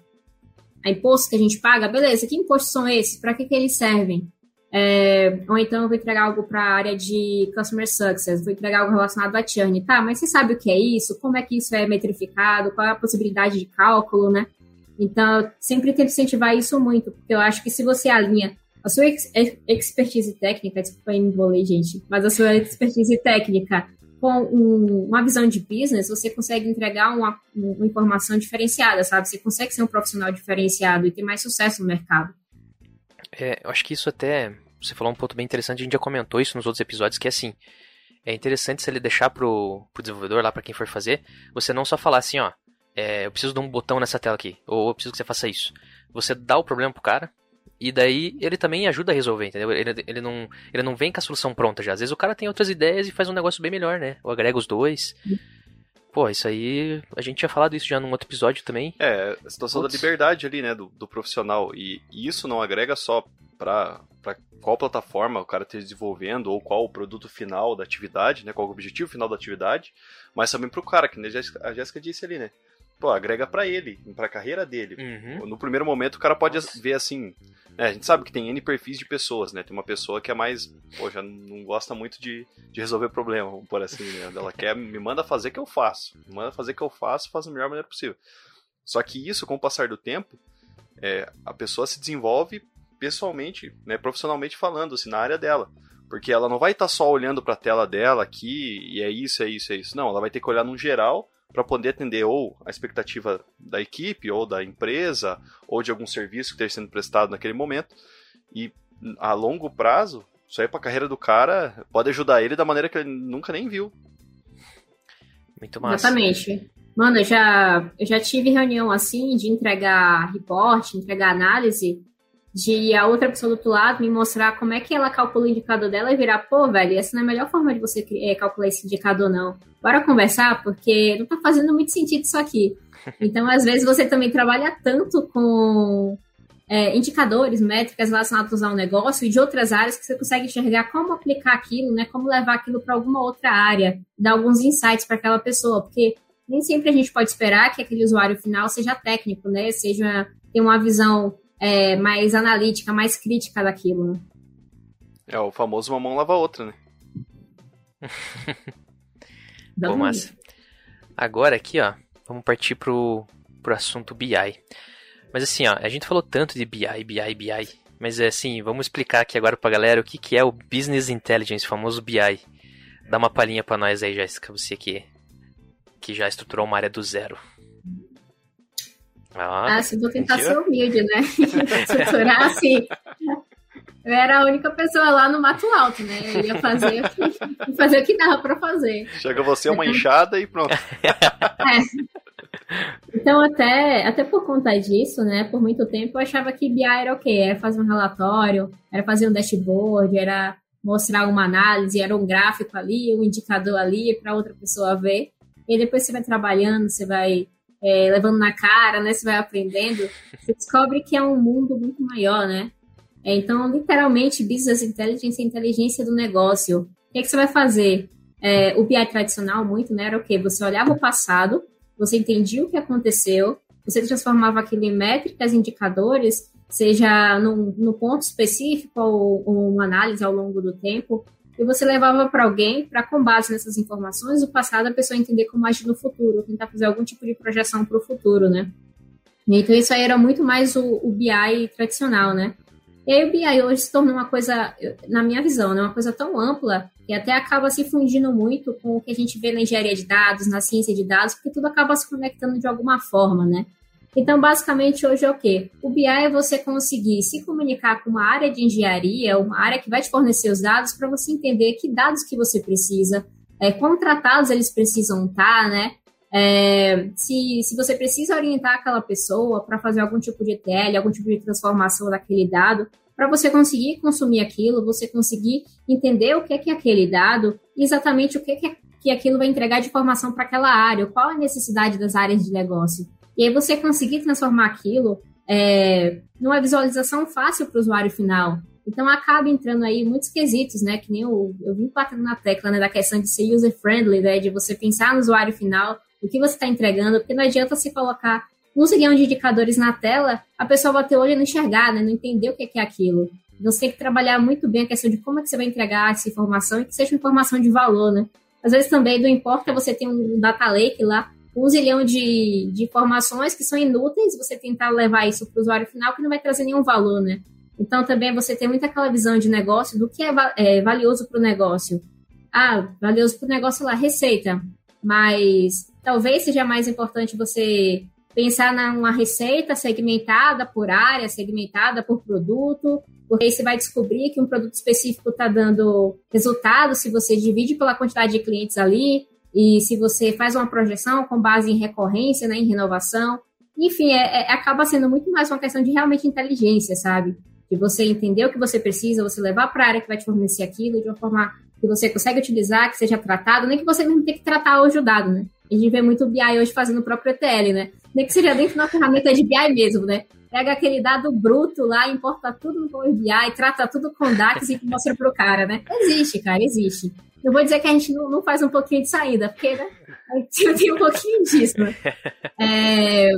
a imposto que a gente paga, beleza, que impostos são esses? Para que, que eles servem? É, ou então eu vou entregar algo para a área de Customer Success, vou entregar algo relacionado a churn, tá? Mas você sabe o que é isso? Como é que isso é metrificado? Qual é a possibilidade de cálculo, né? Então, eu sempre tento incentivar isso muito, porque eu acho que se você alinha a sua ex expertise técnica, desculpa me enrolei, gente, mas a sua expertise técnica com um, uma visão de business, você consegue entregar uma, uma, informação diferenciada, sabe? Você consegue ser um profissional diferenciado e ter mais sucesso no mercado. É, eu acho que isso até. Você falou um ponto bem interessante, a gente já comentou isso nos outros episódios, que é assim. É interessante se ele deixar pro, pro desenvolvedor lá, para quem for fazer, você não só falar assim, ó, é, eu preciso de um botão nessa tela aqui, ou eu preciso que você faça isso. Você dá o problema pro cara, e daí ele também ajuda a resolver, entendeu? Ele, ele, não, ele não vem com a solução pronta já. Às vezes o cara tem outras ideias e faz um negócio bem melhor, né? Ou agrega os dois. Pô, isso aí. A gente tinha falado isso já num outro episódio também. É, a situação Putz. da liberdade ali, né? Do, do profissional. E, e isso não agrega só pra, pra qual plataforma o cara esteja desenvolvendo ou qual o produto final da atividade, né? Qual o objetivo final da atividade, mas também pro cara, que a Jéssica disse ali, né? Pô, agrega para ele, pra carreira dele. Uhum. No primeiro momento o cara pode Nossa. ver assim, é, a gente sabe que tem N perfis de pessoas, né? Tem uma pessoa que é mais, pô, já não gosta muito de, de resolver problema, vamos por assim, né? Ela quer, me manda fazer que eu faço. Me manda fazer que eu faço, faz da melhor maneira possível. Só que isso, com o passar do tempo, é, a pessoa se desenvolve pessoalmente, né, profissionalmente falando, assim, na área dela. Porque ela não vai estar tá só olhando para a tela dela aqui e é isso, é isso, é isso. Não, ela vai ter que olhar num geral para poder atender ou a expectativa da equipe, ou da empresa, ou de algum serviço que esteja sendo prestado naquele momento. E a longo prazo, isso aí para a carreira do cara pode ajudar ele da maneira que ele nunca nem viu. Muito massa. Exatamente. Mano, eu já, eu já tive reunião assim de entregar reporte, entregar análise de a outra pessoa do outro lado me mostrar como é que ela calcula o indicador dela e virar, pô, velho, essa não é a melhor forma de você é, calcular esse indicador, não. Bora conversar, porque não tá fazendo muito sentido isso aqui. Então, às vezes, você também trabalha tanto com é, indicadores, métricas relacionados ao negócio e de outras áreas que você consegue enxergar como aplicar aquilo, né? Como levar aquilo para alguma outra área, dar alguns insights para aquela pessoa, porque nem sempre a gente pode esperar que aquele usuário final seja técnico, né? Seja ter uma visão é, mais analítica, mais crítica daquilo, né? É o famoso uma mão lava a outra, né? Bom, mas agora aqui, ó, vamos partir pro, pro assunto BI. Mas assim, ó, a gente falou tanto de BI, BI, BI, mas é assim, vamos explicar aqui agora pra galera o que, que é o Business Intelligence, o famoso BI. Dá uma palhinha pra nós aí, Jéssica, você que, que já estruturou uma área do zero. Ah, se vou tentar mentira. ser humilde, né? Estruturar assim. Eu era a única pessoa lá no Mato Alto, né? Eu ia fazer o que, fazer o que dava pra fazer. Chega você, uma enxada e pronto. É. Então, até, até por conta disso, né, por muito tempo eu achava que BI era o quê? Era fazer um relatório, era fazer um dashboard, era mostrar uma análise, era um gráfico ali, um indicador ali para outra pessoa ver. E depois você vai trabalhando, você vai é, levando na cara, né? Você vai aprendendo, você descobre que é um mundo muito maior, né? É, então, literalmente, Business Intelligence é inteligência do negócio. O que, é que você vai fazer? É, o BI tradicional muito, né? Era o quê? Você olhava o passado, você entendia o que aconteceu, você transformava aquilo em métricas, indicadores, seja no ponto específico ou, ou uma análise ao longo do tempo, e você levava para alguém para, com base nessas informações, o passado, a pessoa entender como agir no futuro, tentar fazer algum tipo de projeção para o futuro, né? Então, isso aí era muito mais o, o BI tradicional, né? E aí o BI hoje se tornou uma coisa, na minha visão, né, uma coisa tão ampla que até acaba se fundindo muito com o que a gente vê na engenharia de dados, na ciência de dados, porque tudo acaba se conectando de alguma forma, né? Então, basicamente, hoje é o quê? O BI é você conseguir se comunicar com uma área de engenharia, uma área que vai te fornecer os dados, para você entender que dados que você precisa, é, contratados eles precisam estar, né? É, se, se você precisa orientar aquela pessoa para fazer algum tipo de ETL, algum tipo de transformação daquele dado, para você conseguir consumir aquilo, você conseguir entender o que é, que é aquele dado e exatamente o que é que, que aquilo vai entregar de informação para aquela área, qual a necessidade das áreas de negócio. E aí você conseguir transformar aquilo é, numa visualização fácil para o usuário final. Então acaba entrando aí muitos quesitos, né? Que nem eu, eu vim batendo na tecla né, da questão de ser user-friendly, né? De você pensar no usuário final o que você está entregando, porque não adianta se colocar um zilhão de indicadores na tela, a pessoa bater o olho e não enxergar, né? não entender o que é aquilo. Você tem que trabalhar muito bem a questão de como é que você vai entregar essa informação e que seja uma informação de valor, né? Às vezes também não importa você ter um data lake lá, um zilhão de, de informações que são inúteis, você tentar levar isso para o usuário final que não vai trazer nenhum valor, né? Então também você tem muita aquela visão de negócio do que é, é valioso para o negócio. Ah, valioso para o negócio lá, receita. Mas talvez seja mais importante você pensar numa receita segmentada por área, segmentada por produto, porque aí você vai descobrir que um produto específico está dando resultado se você divide pela quantidade de clientes ali, e se você faz uma projeção com base em recorrência, né, em renovação. Enfim, é, é, acaba sendo muito mais uma questão de realmente inteligência, sabe? De você entender o que você precisa, você levar para a área que vai te fornecer aquilo de uma forma que você consegue utilizar, que seja tratado, nem que você mesmo tenha que tratar hoje o dado, né? A gente vê muito BI hoje fazendo o próprio ETL, né? Nem que seja dentro de uma ferramenta de BI mesmo, né? Pega aquele dado bruto lá, importa tudo no Power BI, trata tudo com DAX e mostra pro cara, né? Existe, cara, existe. Eu vou dizer que a gente não, não faz um pouquinho de saída, porque, né? Gente tem um pouquinho disso? É,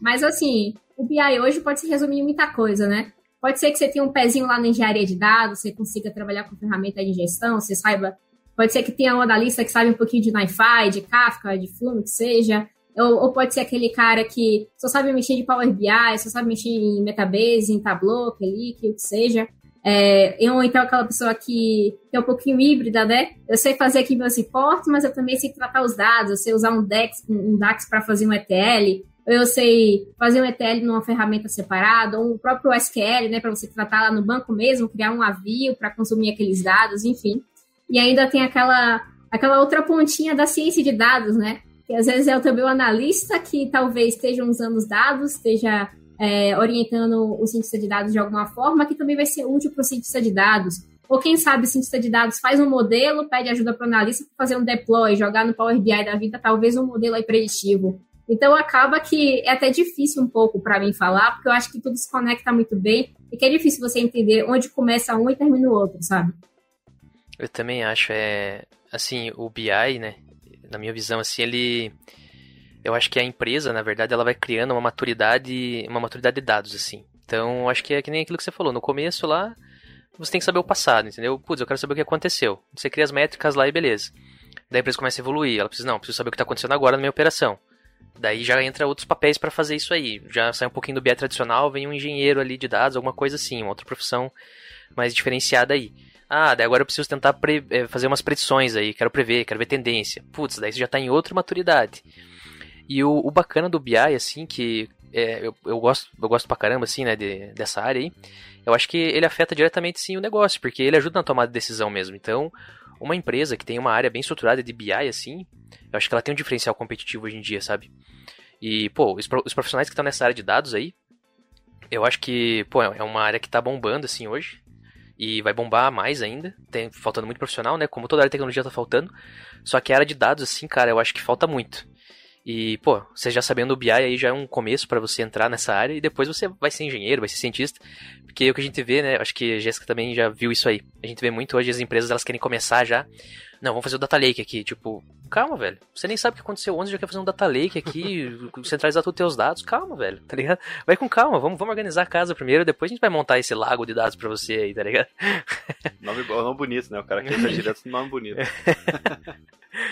mas, assim, o BI hoje pode se resumir em muita coisa, né? Pode ser que você tenha um pezinho lá na engenharia de dados, você consiga trabalhar com ferramenta de gestão, você saiba. Pode ser que tenha um analista que sabe um pouquinho de NiFi, de Kafka, de Flume, que seja. Ou, ou, pode ser aquele cara que só sabe mexer de Power BI, só sabe mexer em Metabase, em Tableau, Click, o que seja. É, ou então aquela pessoa que, é um pouquinho híbrida, né? Eu sei fazer aqui meus reportes, mas eu também sei tratar os dados, eu sei usar um DAX, um DAX para fazer um ETL, eu sei fazer um ETL numa ferramenta separada, ou o próprio SQL, né, para você tratar lá no banco mesmo, criar um avião para consumir aqueles dados, enfim. E ainda tem aquela, aquela outra pontinha da ciência de dados, né? Que às vezes é também o analista que talvez esteja usando os dados, esteja é, orientando o cientista de dados de alguma forma, que também vai ser útil para o cientista de dados. Ou quem sabe o cientista de dados faz um modelo, pede ajuda para o analista para fazer um deploy, jogar no Power BI da vida, talvez um modelo aí preditivo. Então acaba que é até difícil um pouco para mim falar, porque eu acho que tudo se conecta muito bem e que é difícil você entender onde começa um e termina o outro, sabe? Eu também acho, é assim, o BI, né, na minha visão assim, ele eu acho que a empresa, na verdade, ela vai criando uma maturidade, uma maturidade de dados assim. Então, acho que é que nem aquilo que você falou, no começo lá, você tem que saber o passado, entendeu? Putz, eu quero saber o que aconteceu. Você cria as métricas lá e beleza. Daí a empresa começa a evoluir, ela precisa, não, preciso saber o que está acontecendo agora na minha operação. Daí já entra outros papéis para fazer isso aí. Já sai um pouquinho do BI tradicional, vem um engenheiro ali de dados, alguma coisa assim, uma outra profissão mais diferenciada aí. Ah, daí agora eu preciso tentar eh, fazer umas predições aí, quero prever, quero ver tendência. Putz, daí você já está em outra maturidade. E o, o, bacana do BI, assim, que é, eu, eu, gosto, eu gosto pra caramba, assim, né, de, dessa área aí, eu acho que ele afeta diretamente, sim, o negócio, porque ele ajuda na tomada de decisão mesmo. Então, uma empresa que tem uma área bem estruturada de BI, assim, eu acho que ela tem um diferencial competitivo hoje em dia, sabe? E, pô, os, os profissionais que estão nessa área de dados aí, eu acho que, pô, é uma área que tá bombando, assim, hoje. E vai bombar mais ainda. Tem faltando muito profissional, né? Como toda área de tecnologia tá faltando. Só que a área de dados, assim, cara, eu acho que falta muito. E, pô, você já sabendo o BI aí já é um começo para você entrar nessa área e depois você vai ser engenheiro, vai ser cientista. Porque o que a gente vê, né? Acho que a Jéssica também já viu isso aí. A gente vê muito hoje as empresas, elas querem começar já. Não, vamos fazer o data lake aqui. Tipo, calma, velho. Você nem sabe o que aconteceu ontem, já quer fazer um data lake aqui, centralizar todos os teus dados. Calma, velho, tá ligado? Vai com calma, vamos, vamos organizar a casa primeiro, depois a gente vai montar esse lago de dados pra você aí, tá ligado? Nome, nome bonito, né? O cara quer direto no nome bonito.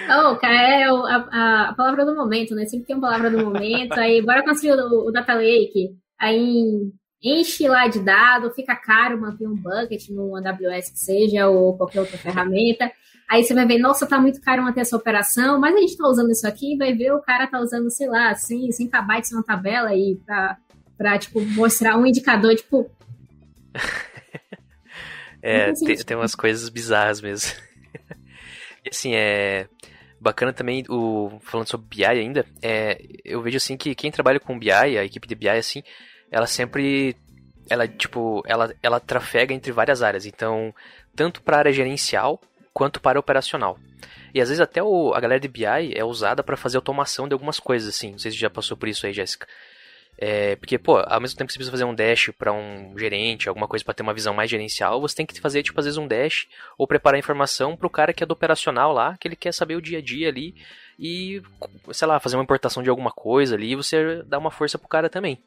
Oh, cara, é a, a, palavra do momento, né? Sempre tem uma palavra do momento. Aí, bora construir o, o Data Lake. Aí, enche lá de dado, fica caro manter um bucket no AWS que seja, ou qualquer outra ferramenta. Aí você vai ver, nossa, tá muito caro manter essa operação, mas a gente tá usando isso aqui, vai ver o cara tá usando, sei lá, 100, 100 KB na tabela aí pra, pra, tipo, mostrar um indicador, tipo... é, tem, tem umas coisas bizarras mesmo. E assim, é bacana também o falando sobre BI ainda, é, eu vejo assim que quem trabalha com BI, a equipe de BI assim, ela sempre ela tipo, ela ela trafega entre várias áreas, então tanto para a área gerencial quanto para operacional. E às vezes até o, a galera de BI é usada para fazer automação de algumas coisas assim. Não sei se já passou por isso aí, Jéssica. É, porque, pô, ao mesmo tempo que você precisa fazer um dash para um gerente, alguma coisa para ter uma visão mais gerencial, você tem que fazer, tipo, às vezes um dash ou preparar informação para o cara que é do operacional lá, que ele quer saber o dia a dia ali e, sei lá, fazer uma importação de alguma coisa ali e você dá uma força pro cara também.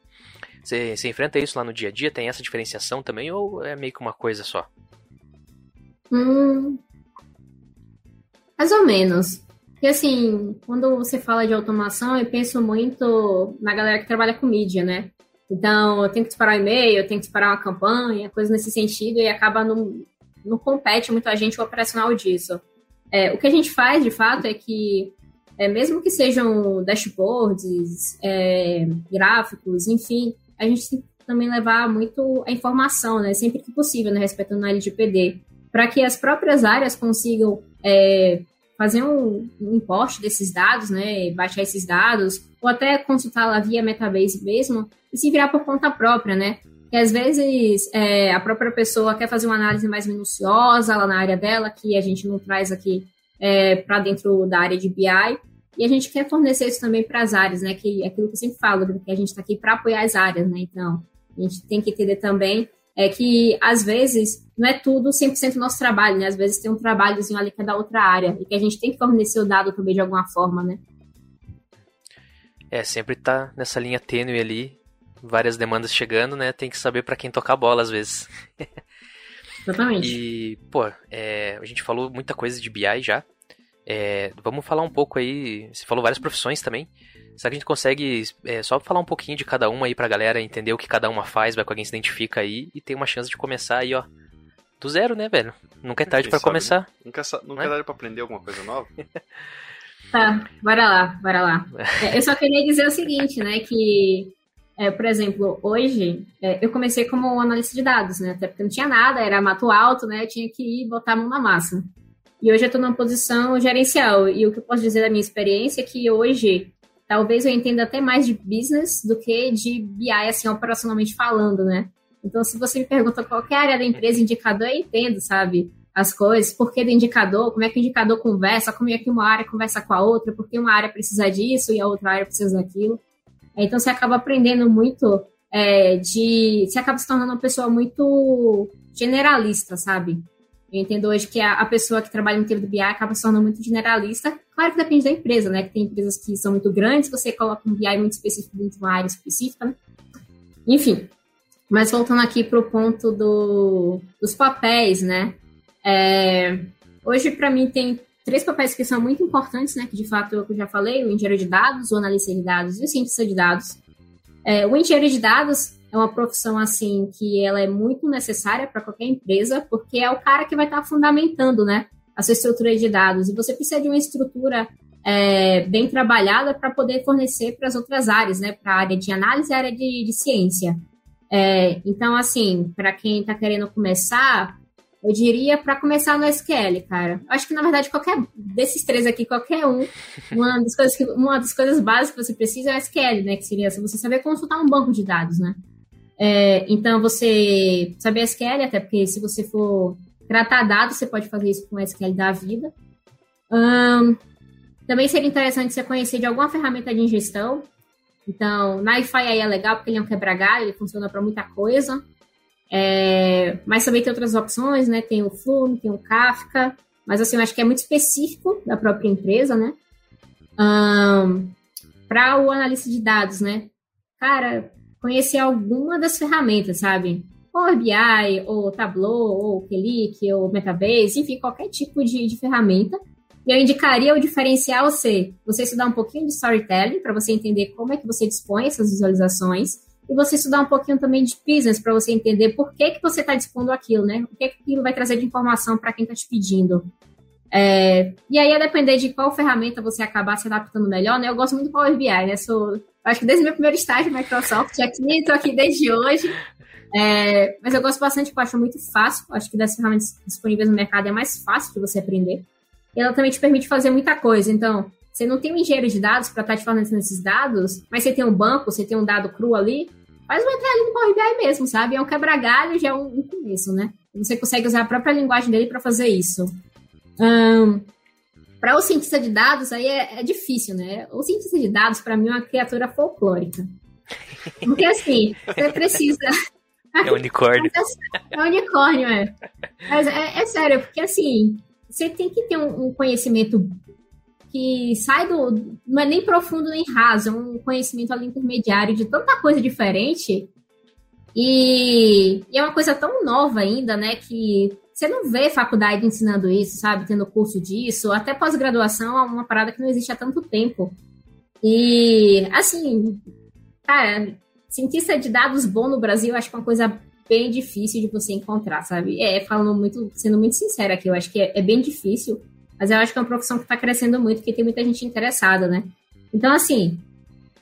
Você, você enfrenta isso lá no dia a dia? Tem essa diferenciação também ou é meio que uma coisa só? Hum, mais ou menos. Porque, assim, quando você fala de automação, eu penso muito na galera que trabalha com mídia, né? Então, eu tenho que disparar um e-mail, eu tenho que disparar uma campanha, coisa nesse sentido, e acaba não, não compete muito a gente o operacional disso. É, o que a gente faz, de fato, é que, é, mesmo que sejam dashboards, é, gráficos, enfim, a gente tem que também levar muito a informação, né? Sempre que possível, né? Respeitando a LGPD, para que as próprias áreas consigam é, fazer um, um desses dados, né, baixar esses dados, ou até consultar lá via Metabase mesmo, e se virar por conta própria, né? Que às vezes é, a própria pessoa quer fazer uma análise mais minuciosa lá na área dela, que a gente não traz aqui é, para dentro da área de BI, e a gente quer fornecer isso também para as áreas, né? Que é aquilo que eu sempre falo, que a gente está aqui para apoiar as áreas, né? Então, a gente tem que entender também é que, às vezes, não é tudo 100% nosso trabalho, né? Às vezes tem um trabalhozinho ali que é da outra área e que a gente tem que fornecer o dado também de alguma forma, né? É, sempre tá nessa linha tênue ali, várias demandas chegando, né? Tem que saber para quem tocar a bola às vezes. Exatamente. E, pô, é, a gente falou muita coisa de BI já. É, vamos falar um pouco aí. Você falou várias profissões também. Será que a gente consegue é, só falar um pouquinho de cada uma aí pra galera entender o que cada uma faz, vai com alguém se identifica aí e ter uma chance de começar aí, ó. Do zero, né, velho? Nunca é tarde para começar. Né? Nunca, nunca é, é tarde pra aprender alguma coisa nova. tá, bora lá, bora lá. É, eu só queria dizer o seguinte, né, que, é, por exemplo, hoje é, eu comecei como analista de dados, né, até porque não tinha nada, era mato alto, né, eu tinha que ir botar a mão na massa. E hoje eu estou numa posição gerencial. E o que eu posso dizer da minha experiência é que hoje talvez eu entenda até mais de business do que de BI, assim, operacionalmente falando, né? Então, se você me pergunta qual a área da empresa, indicador, eu entendo, sabe? As coisas, por que do indicador, como é que o indicador conversa, como é que uma área conversa com a outra, por que uma área precisa disso e a outra área precisa daquilo. Então, você acaba aprendendo muito é, de... Você acaba se tornando uma pessoa muito generalista, sabe? Eu entendo hoje que a, pessoa que trabalha no tempo do BI acaba se tornando muito generalista. Claro que depende da empresa, né? Que tem empresas que são muito grandes, você coloca um BI muito específico dentro de uma área específica, né? Enfim. Mas voltando aqui para o ponto do, dos papéis, né? É, hoje, para mim, tem três papéis que são muito importantes, né? Que de fato eu já falei: o engenheiro de dados, o analista de dados e o cientista de dados. É, o engenheiro de dados é uma profissão assim que ela é muito necessária para qualquer empresa, porque é o cara que vai estar tá fundamentando, né, a sua estrutura de dados. E você precisa de uma estrutura é, bem trabalhada para poder fornecer para as outras áreas, né, para a área de análise e a área de, de ciência. É, então, assim, para quem está querendo começar, eu diria para começar no SQL, cara. Acho que na verdade qualquer desses três aqui, qualquer um, uma das coisas que, uma das coisas básicas que você precisa é o SQL, né? Que seria você saber consultar um banco de dados, né? É, então você saber SQL, até porque se você for tratar dados, você pode fazer isso com SQL da vida. Um, também seria interessante você conhecer de alguma ferramenta de ingestão. Então, NiFi aí é legal porque ele é um quebra-galho, ele funciona para muita coisa. É, mas também tem outras opções, né? Tem o Flume, tem o Kafka, mas assim, eu acho que é muito específico da própria empresa, né? Um, para o analista de dados, né? Cara, conhecer alguma das ferramentas, sabe? Power BI, ou Tableau, ou Click, ou Metabase, enfim, qualquer tipo de, de ferramenta. E eu indicaria o diferencial ser você estudar um pouquinho de storytelling, para você entender como é que você dispõe essas visualizações, e você estudar um pouquinho também de business para você entender por que, que você está dispondo aquilo, né? O que, que aquilo vai trazer de informação para quem está te pedindo. É, e aí, a depender de qual ferramenta você acabar se adaptando melhor, né? Eu gosto muito do Power BI, né? Sou, acho que desde o meu primeiro estágio na Microsoft, aqui, estou aqui desde hoje. É, mas eu gosto bastante, porque eu acho muito fácil. Acho que das ferramentas disponíveis no mercado é mais fácil de você aprender. E ela também te permite fazer muita coisa. Então, você não tem um engenheiro de dados para estar tá te fornecendo esses dados, mas você tem um banco, você tem um dado cru ali, faz uma entrada no Power BI mesmo, sabe? É um quebra-galho, já é um, um, começo, né? Você consegue usar a própria linguagem dele para fazer isso. Um, para o cientista de dados, aí é, é, difícil, né? O cientista de dados, para mim, é uma criatura folclórica. Porque, assim, você precisa... É unicórnio. É unicórnio, é. Mas é, é sério, porque, assim, você tem que ter um, um conhecimento que sai do. não é nem profundo nem raso, é um conhecimento ali intermediário de tanta coisa diferente. E, e, é uma coisa tão nova ainda, né? Que você não vê faculdade ensinando isso, sabe? Tendo curso disso, até pós-graduação é uma parada que não existe há tanto tempo. E, assim, cara, cientista de dados bom no Brasil, acho que é uma coisa bem difícil de você encontrar, sabe? É, falando muito, sendo muito sincera aqui, eu acho que é, é bem difícil. Mas eu acho que é uma profissão que está crescendo muito, porque tem muita gente interessada, né? Então, assim,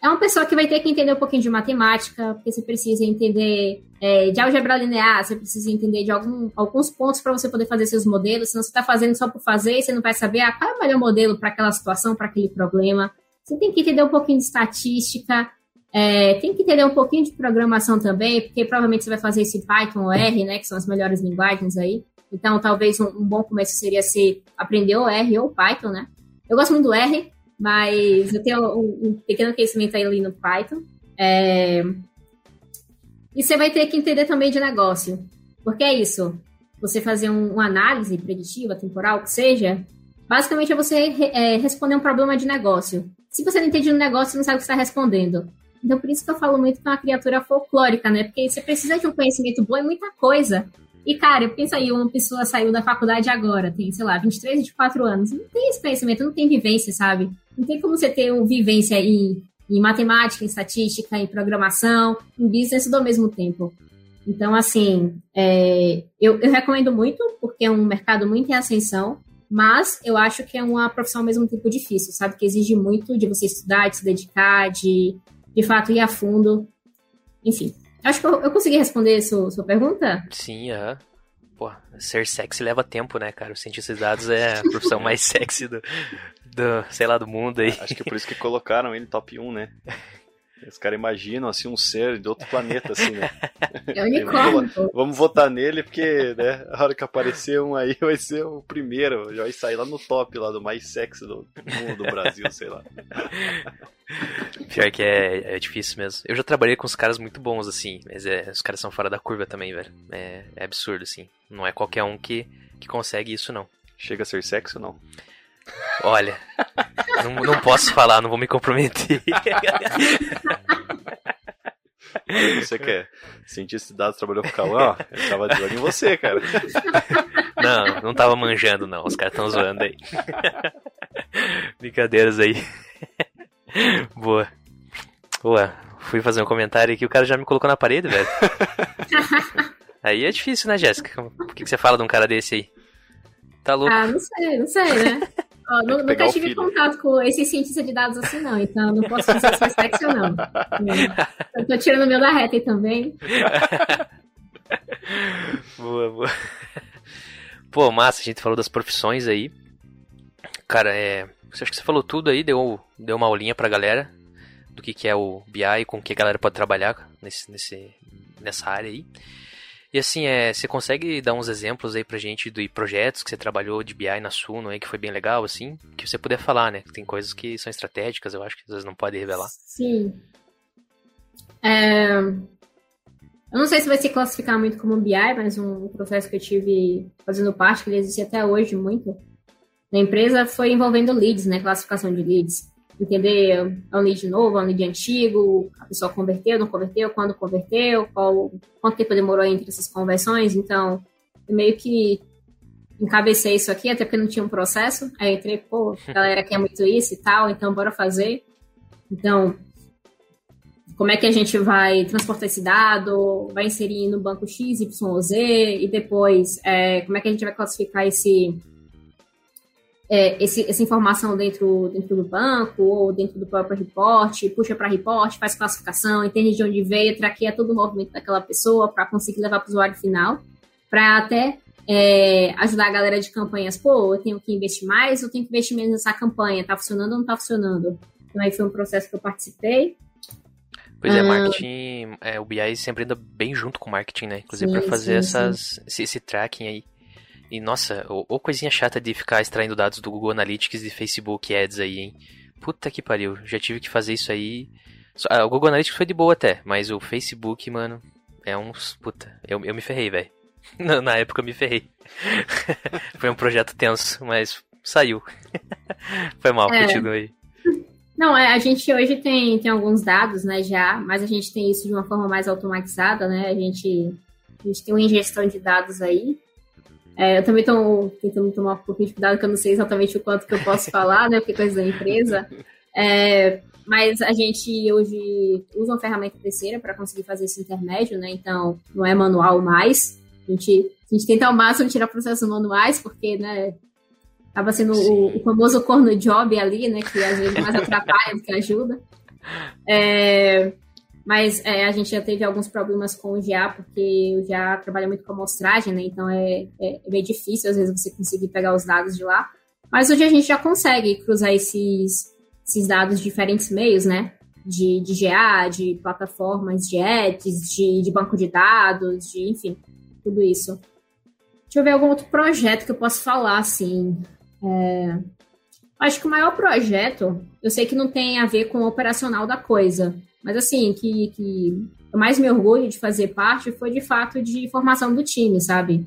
é uma pessoa que vai ter que entender um pouquinho de matemática, porque você precisa entender é, de álgebra linear, você precisa entender de algum, alguns pontos para você poder fazer seus modelos, senão você está fazendo só por fazer e você não vai saber ah, qual é o melhor modelo para aquela situação, para aquele problema. Você tem que entender um pouquinho de estatística, é, tem que entender um pouquinho de programação também, porque provavelmente você vai fazer esse Python ou R, né, que são as melhores linguagens aí. Então, talvez um, um bom começo seria se aprender o R ou Python, né? Eu gosto muito do R, mas eu tenho um, um pequeno conhecimento aí ali no Python. É... E você vai ter que entender também de negócio. Porque é isso. Você fazer um, uma análise preditiva, temporal, que seja, basicamente é você é, responder um problema de negócio. Se você não entende um negócio, você não sabe o que está respondendo. Então, por isso que eu falo muito que é uma criatura folclórica, né? Porque você precisa de um conhecimento bom em muita coisa. E, cara, pensa aí, uma pessoa saiu da faculdade agora, tem, sei lá, 23, 24 anos. Não tem esse conhecimento, não tem vivência, sabe? Não tem como você ter uma vivência em, em matemática, em estatística, em programação, em business do mesmo tempo. Então, assim, é, eu, eu recomendo muito, porque é um mercado muito em ascensão, mas eu acho que é uma profissão ao mesmo tempo difícil, sabe? Que exige muito de você estudar, de se dedicar, de, de fato, ir a fundo. Enfim, Acho que eu, eu consegui responder sua, sua pergunta. Sim, é. Pô, ser sexy leva tempo, né, cara? O cientista de dados é a profissão mais sexy do, do, sei lá, do mundo aí. Acho que é por isso que colocaram ele top 1, né? Os caras imaginam assim um ser de outro planeta, assim, né? É unicórnio. vamos, votar nele, porque, né, a hora que aparecer um aí vai ser o primeiro. Já vai sair lá no top lá do mais sexy do mundo do Brasil, sei lá. Pior que é, é difícil mesmo. Eu já trabalhei com os caras muito bons, assim, mas é, os caras são fora da curva também, velho. É, é absurdo, assim. Não é qualquer um que, que consegue isso, não. Chega a ser sexo, não? Olha, não, não posso falar, não vou me comprometer. Você que é cientista de dados, trabalhou com o Cauã, eu tava de olho em você, cara. Não, não tava manjando, não. Os caras tão zoando aí. Brincadeiras aí. Boa. Boa. Fui fazer um comentário aqui, o cara já me colocou na parede, velho. Aí é difícil, né, Jéssica? Por que você fala de um cara desse aí? Tá louco? Ah, não sei, não sei, né? Ó, nunca tive contato com esse cientista de dados assim, não. Então não posso dizer se é sexy ou não. Eu tô tirando o meu da reta aí também. boa, boa. Pô, massa, a gente falou das profissões aí. Cara, é. Acho que você falou tudo aí, deu, deu uma aulinha pra galera do que, que é o BI e com que a galera pode trabalhar nesse, nesse, nessa área aí. E assim, é, você consegue dar uns exemplos aí pra gente de projetos que você trabalhou de BI na Suno aí, que foi bem legal, assim? Que você puder falar, né? Tem coisas que são estratégicas, eu acho que vocês não podem revelar. Sim. É... Eu não sei se vai se classificar muito como BI, mas um processo que eu tive fazendo parte, que ele existe até hoje muito, na empresa, foi envolvendo leads, né? Classificação de leads entender é um lead novo, é um lead antigo, a pessoa converteu, não converteu, quando converteu, qual, quanto tempo demorou entre essas conversões. Então, eu meio que encabecei isso aqui, até porque não tinha um processo. Aí entrei, pô, a galera quer muito isso e tal, então bora fazer. Então, como é que a gente vai transportar esse dado, vai inserir no banco X, Y, Z, e depois é, como é que a gente vai classificar esse é, esse, essa informação dentro, dentro do banco ou dentro do próprio report, puxa para report, faz classificação, entende de onde veio, traqueia todo o movimento daquela pessoa para conseguir levar para o usuário final, para até é, ajudar a galera de campanhas, pô, eu tenho que investir mais ou tenho que investir menos nessa campanha, tá funcionando ou não tá funcionando? Então aí foi um processo que eu participei. Pois é, ah. marketing, é, o BI sempre anda bem junto com o marketing, né? Inclusive para fazer sim, essas, sim. Esse, esse tracking aí. E nossa, ou, coisinha chata de ficar extraindo dados do Google Analytics e Facebook Ads aí, hein? Puta que pariu, já tive que fazer isso aí. Ah, o Google Analytics foi de boa até, mas o Facebook, mano, é uns. Puta, eu, eu me ferrei, velho. Na época eu me ferrei. foi um projeto tenso, mas saiu. foi mal, é. continua aí. Não, é, a gente hoje tem, tem alguns dados, né, já, mas a gente tem isso de uma forma mais automatizada, né? A gente, a gente tem uma ingestão de dados aí. É, eu também estou tentando tomar um pouquinho de cuidado, que eu não sei exatamente o quanto que eu posso falar, né? Porque coisa da empresa. É, mas a gente hoje usa uma ferramenta terceira para conseguir fazer esse intermédio, né? Então, não é manual mais. A gente, a gente tenta ao máximo tirar processos manuais, porque, né? Acaba sendo o, o, famoso corno job ali, né? Que às vezes mais atrapalha do que ajuda. É, mas é, a gente já teve alguns problemas com o GA, porque o GA trabalha muito com amostragem, né? Então é, é, é bem difícil, às vezes, você conseguir pegar os dados de lá. Mas hoje a gente já consegue cruzar esses, esses dados de diferentes meios, né? De, de GA, de plataformas de ads, de, de banco de dados, de enfim, tudo isso. Deixa eu ver algum outro projeto que eu posso falar, assim. É... Acho que o maior projeto, eu sei que não tem a ver com o operacional da coisa, mas assim, que, que eu mais me orgulho de fazer parte foi de fato de formação do time, sabe?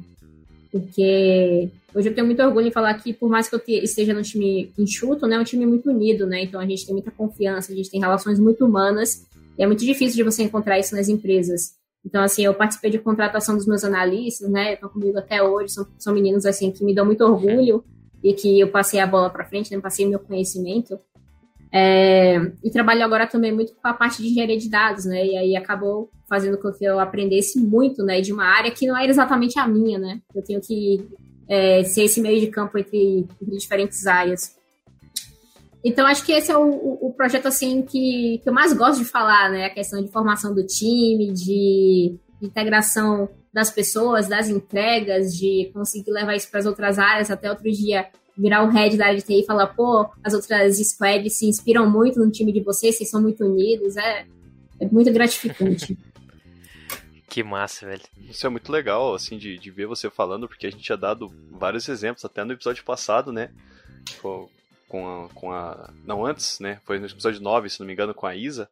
Porque hoje eu tenho muito orgulho em falar que, por mais que eu esteja no time enxuto, né, é um time muito unido, né? Então a gente tem muita confiança, a gente tem relações muito humanas, e é muito difícil de você encontrar isso nas empresas. Então, assim, eu participei de contratação dos meus analistas, né? Estão comigo até hoje, são, são meninos, assim, que me dão muito orgulho e que eu passei a bola para frente, né? Passei meu conhecimento. É, e trabalho agora também muito com a parte de engenharia de dados, né? E aí acabou fazendo com que eu aprendesse muito, né? De uma área que não era exatamente a minha, né? Eu tenho que é, ser esse meio de campo entre, entre, diferentes áreas. Então, acho que esse é o, o, projeto, assim, que, que, eu mais gosto de falar, né? A questão de formação do time, de integração das pessoas, das entregas, de conseguir levar isso para as outras áreas. Até outro dia, virar o head da área de TI e falar, pô, as outras squads se inspiram muito no time de vocês, vocês são muito unidos, é, é muito gratificante. Que massa, velho. Isso é muito legal, assim, de, de ver você falando, porque a gente tinha dado vários exemplos, até no episódio passado, né? Com, com a, com a. Não, antes, né? Foi no episódio 9, se não me engano, com a Isa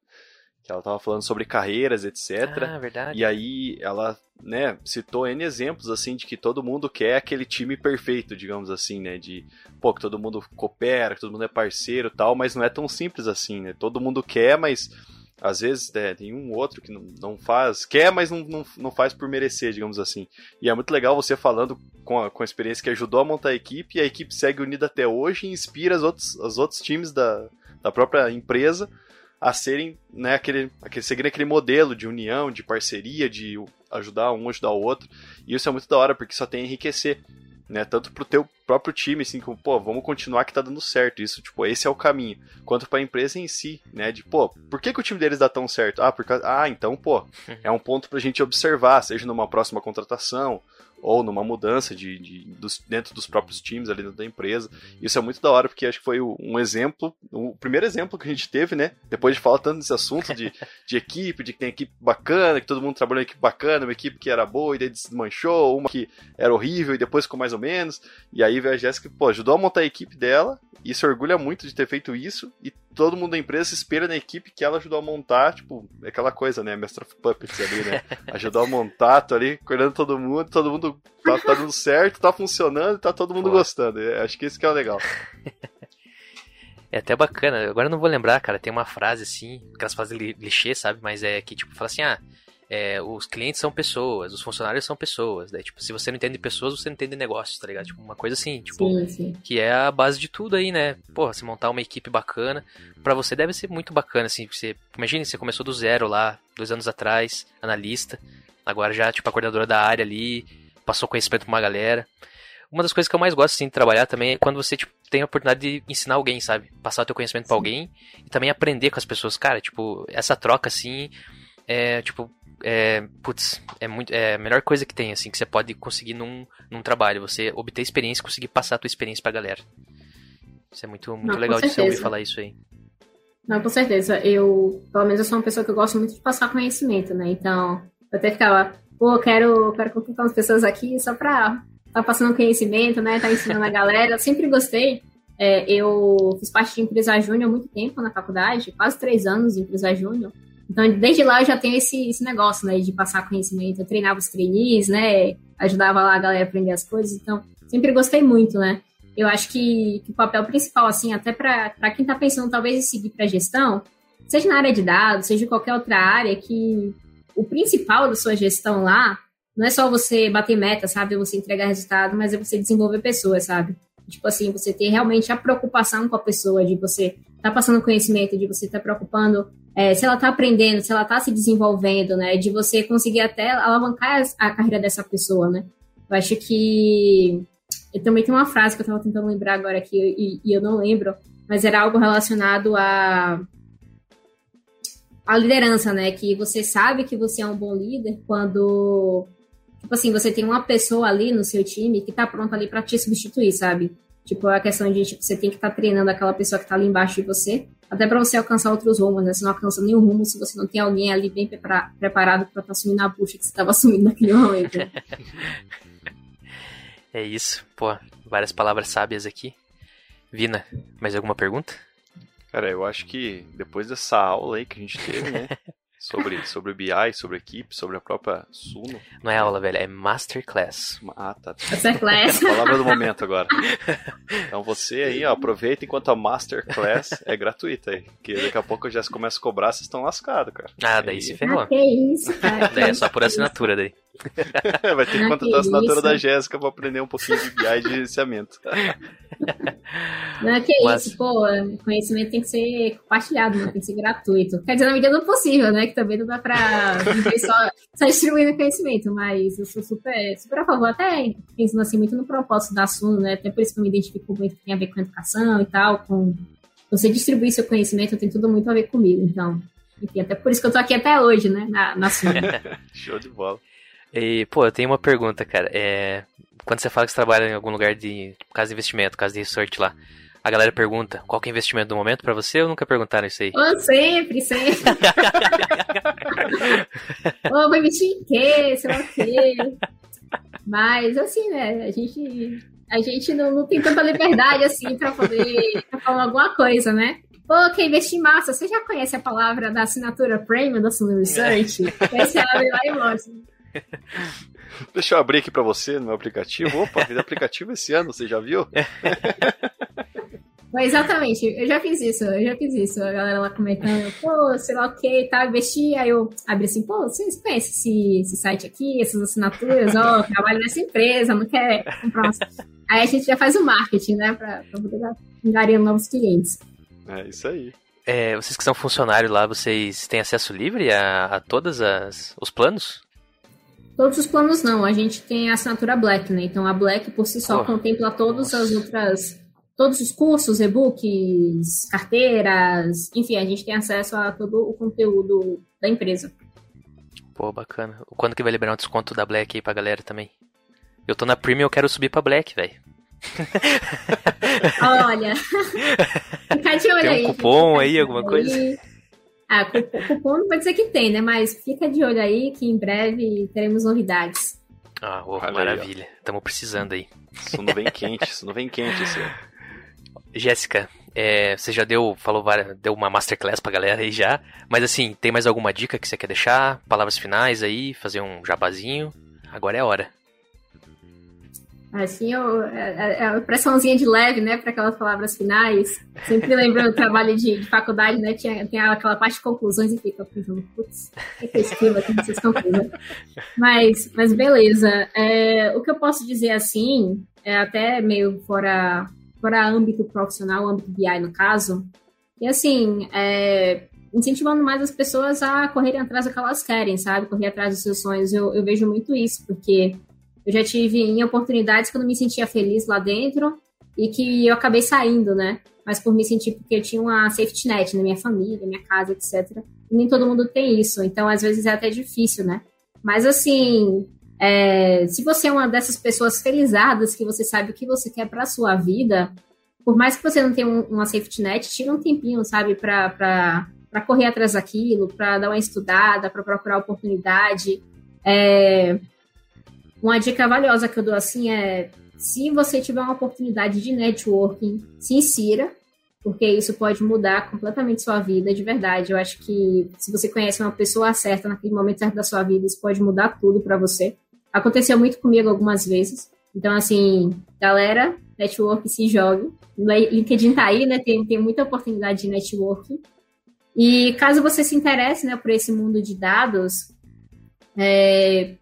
que ela estava falando sobre carreiras, etc. Ah, verdade. E aí ela, né, citou N exemplos, assim, de que todo mundo quer aquele time perfeito, digamos assim, né, de, pô, que todo mundo coopera, que todo mundo é parceiro tal, mas não é tão simples assim, né, todo mundo quer, mas às vezes né, tem um outro que não, não faz, quer, mas não, não, não faz por merecer, digamos assim. E é muito legal você falando com a, com a experiência que ajudou a montar a equipe, e a equipe segue unida até hoje e inspira os outros, os outros times da, da própria empresa a serem, né, aquele, aquele, seguir aquele modelo de união, de parceria, de ajudar um, ajudar o outro. E isso é muito da hora, porque só tem a enriquecer, né, tanto pro teu próprio time, assim, como, pô, vamos continuar que tá dando certo. Isso, tipo, esse é o caminho. Quanto pra empresa em si, né? De, pô, por que, que o time deles dá tão certo? Ah, por causa... ah então, pô, é um ponto pra gente observar, seja numa próxima contratação, ou numa mudança de, de dos, dentro dos próprios times ali dentro da empresa. Isso é muito da hora, porque acho que foi um exemplo, o primeiro exemplo que a gente teve, né? Depois de falar tanto desse assunto de, de equipe, de que tem equipe bacana, que todo mundo trabalhou em equipe bacana, uma equipe que era boa e daí desmanchou, uma que era horrível e depois ficou mais ou menos. E aí a Jéssica, pô, ajudou a montar a equipe dela e se orgulha muito de ter feito isso e todo mundo da empresa se espelha na equipe que ela ajudou a montar, tipo, é aquela coisa, né? Master of Puppets ali, né? Ajudou a montar, tô ali cuidando todo mundo, todo mundo tá, tá dando certo, tá funcionando, tá todo mundo Pô. gostando. É, acho que isso que é o legal. É até bacana. Agora eu não vou lembrar, cara. Tem uma frase assim, aquelas frases clichê, sabe? Mas é que, tipo, fala assim, ah, é, os clientes são pessoas, os funcionários são pessoas. Daí, tipo, se você não entende pessoas, você não entende negócios, tá ligado? Tipo, uma coisa assim, tipo, sim, sim. que é a base de tudo aí, né? Porra, se montar uma equipe bacana, para você deve ser muito bacana, assim, você, imagine, você começou do zero lá, dois anos atrás, analista, agora já, tipo, coordenadora da área ali, passou conhecimento pra uma galera. Uma das coisas que eu mais gosto, assim, de trabalhar também é quando você, tipo, tem a oportunidade de ensinar alguém, sabe? Passar o teu conhecimento para alguém e também aprender com as pessoas. Cara, tipo, essa troca, assim, é, tipo, é, putz, é, muito, é a melhor coisa que tem, assim, que você pode conseguir num, num trabalho. Você obter experiência e conseguir passar a tua experiência pra galera. Isso é muito, muito Não, legal de você ouvir falar isso aí. Não, com certeza. Eu, pelo menos, eu sou uma pessoa que eu gosto muito de passar conhecimento, né? Então, eu até ficava, pô, quero, quero contratar umas pessoas aqui só pra tá passando conhecimento, né? Tá ensinando a galera. Eu sempre gostei. É, eu fiz parte de empresa júnior há muito tempo na faculdade, quase três anos de empresa júnior. Então, desde lá eu já tenho esse, esse negócio, né, de passar conhecimento. Eu treinava os trainees, né, ajudava lá a galera a aprender as coisas. Então, sempre gostei muito, né. Eu acho que, que o papel principal, assim, até para quem está pensando talvez em seguir para gestão, seja na área de dados, seja em qualquer outra área, que o principal da sua gestão lá não é só você bater meta, sabe, você entregar resultado, mas é você desenvolver pessoas, sabe. Tipo assim, você ter realmente a preocupação com a pessoa, de você tá passando conhecimento, de você estar tá preocupando é, se ela está aprendendo, se ela está se desenvolvendo, né? De você conseguir até alavancar a carreira dessa pessoa, né? Eu acho que. Eu também tem uma frase que eu estava tentando lembrar agora aqui e, e, eu não lembro, mas era algo relacionado a. A liderança, né? Que você sabe que você é um bom líder quando. Tipo assim, você tem uma pessoa ali no seu time que está pronta ali para te substituir, sabe? Tipo, a questão de tipo, você tem que estar tá treinando aquela pessoa que está ali embaixo de você até para você alcançar outros rumos, né? Você não alcança nenhum rumo se você não tem alguém ali bem prepara preparado para estar tá assumindo a bucha que você estava assumindo naquele momento. é isso. Pô, várias palavras sábias aqui. Vina, mais alguma pergunta? Cara, eu acho que depois dessa aula aí que a gente teve, né? sobre, sobre o BI, sobre a equipe, sobre a própria Suno. Não é aula, velho, é Masterclass. Ah, tá. Masterclass. A palavra do momento agora. Então você aí, ó, aproveita enquanto a Masterclass é gratuita aí. Que daqui a pouco já começa a cobrar, vocês estão lascados, cara. Ah, daí aí... se ferrou. Ah, que isso, cara. Daí é só por assinatura daí. Vai ter que contratar a assinatura da Jéssica pra aprender um pouquinho de BI e de gerenciamento. Não, que Mas... isso, pô, conhecimento tem que ser compartilhado, não tem que ser gratuito. Quer dizer, na medida do possível, né? Que também não dá pra viver só, só distribuindo conhecimento, mas eu sou super, super a favor, até pensando assim muito no propósito da Suno, né? Até por isso que eu me identifico muito que tem a ver com educação e tal, com você distribuir seu conhecimento tem tudo muito a ver comigo, então. Enfim, até por isso que eu tô aqui até hoje, né? Na, na. Show de bola. E, pô, eu tenho uma pergunta, cara. É, quando você fala que você trabalha em algum lugar de tipo, casa de investimento, casa de research lá, a galera pergunta qual que é o investimento do momento para você ou nunca perguntaram isso aí? Oh, sempre, sempre. oh, vai investir em quê? Sei lá o quê. Mas, assim, né, a gente, a gente não, não tem tanta liberdade, assim, para poder pra falar alguma coisa, né? Pô, quer investir em massa? Você já conhece a palavra da assinatura premium da Sun Research? É. Você abre lá e mostra. Deixa eu abrir aqui para você no meu aplicativo. Opa, fiz aplicativo esse ano, você já viu? Exatamente, eu já fiz isso, eu já fiz isso. A galera lá comentando, pô, sei lá o que, tá, investir. Aí eu abri assim, pô, vocês conhecem esse, esse site aqui, essas assinaturas? Ó, oh, trabalho nessa empresa, não quer comprar umas... Aí a gente já faz o marketing, né, pra, pra poder engarir novos clientes. É isso aí. É, vocês que são funcionários lá, vocês têm acesso livre a, a todos os planos? Todos os planos não, a gente tem a assinatura Black, né? Então a Black por si só contempla todas as outras, todos os cursos, e-books, carteiras, enfim, a gente tem acesso a todo o conteúdo da empresa. Pô, bacana. Quando que vai liberar um desconto da Black aí pra galera também? Eu tô na Premium, eu quero subir pra Black, velho. Olha, fica de olho tem um aí. cupom aí, alguma aí. coisa? Ah, cupom não pode dizer que tem, né? Mas fica de olho aí que em breve teremos novidades. Ah, oh, maravilha. Estamos precisando aí. Isso não vem quente, isso não vem quente esse Jéssica, é, você já deu, falou deu uma masterclass pra galera aí já, mas assim, tem mais alguma dica que você quer deixar? Palavras finais aí, fazer um jabazinho? Agora é a hora. Assim, eu, a, é, é, a pressãozinha de leve, né, para aquelas palavras finais. Sempre lembrando do trabalho de, de, faculdade, né, tinha, tem aquela parte de conclusões e fica pensando, putz, o que eu escrevo? Mas, mas beleza. É, o que eu posso dizer assim, é até meio fora, fora âmbito profissional, âmbito BI no caso, e assim, é, incentivando mais as pessoas a correrem atrás do que elas querem, sabe? Correr atrás dos seus sonhos. Eu, eu vejo muito isso, porque eu já tive em oportunidades que eu não me sentia feliz lá dentro e que eu acabei saindo, né? Mas por me sentir porque eu tinha uma safety net na minha família, minha casa, etc. E nem todo mundo tem isso, então às vezes é até difícil, né? Mas assim, é, se você é uma dessas pessoas felizadas que você sabe o que você quer para sua vida, por mais que você não tenha um, uma safety net, tira um tempinho, sabe, para correr atrás daquilo, para dar uma estudada, para procurar oportunidade. É, uma dica valiosa que eu dou assim é: se você tiver uma oportunidade de networking, se insira, porque isso pode mudar completamente sua vida, de verdade. Eu acho que se você conhece uma pessoa certa naquele momento certo da sua vida, isso pode mudar tudo para você. Aconteceu muito comigo algumas vezes. Então, assim, galera, network se jogue. LinkedIn tá aí, né? Tem, tem muita oportunidade de networking. E caso você se interesse né, por esse mundo de dados, é,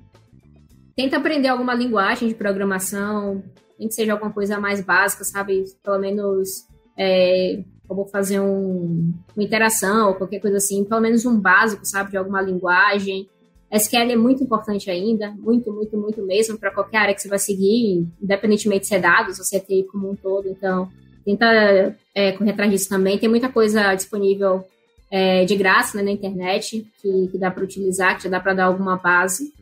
tenta aprender alguma linguagem de programação, nem que seja alguma coisa mais básica, sabe? Pelo menos é, fazer um, uma interação ou qualquer coisa assim, pelo menos um básico, sabe, de alguma linguagem. SQL é muito importante ainda, muito, muito, muito mesmo, para qualquer área que você vai seguir, independentemente se é dados ou se é TI como um todo. Então, tenta é, correr atrás disso também. Tem muita coisa disponível é, de graça né, na internet que, que dá para utilizar, que já dá para dar alguma base.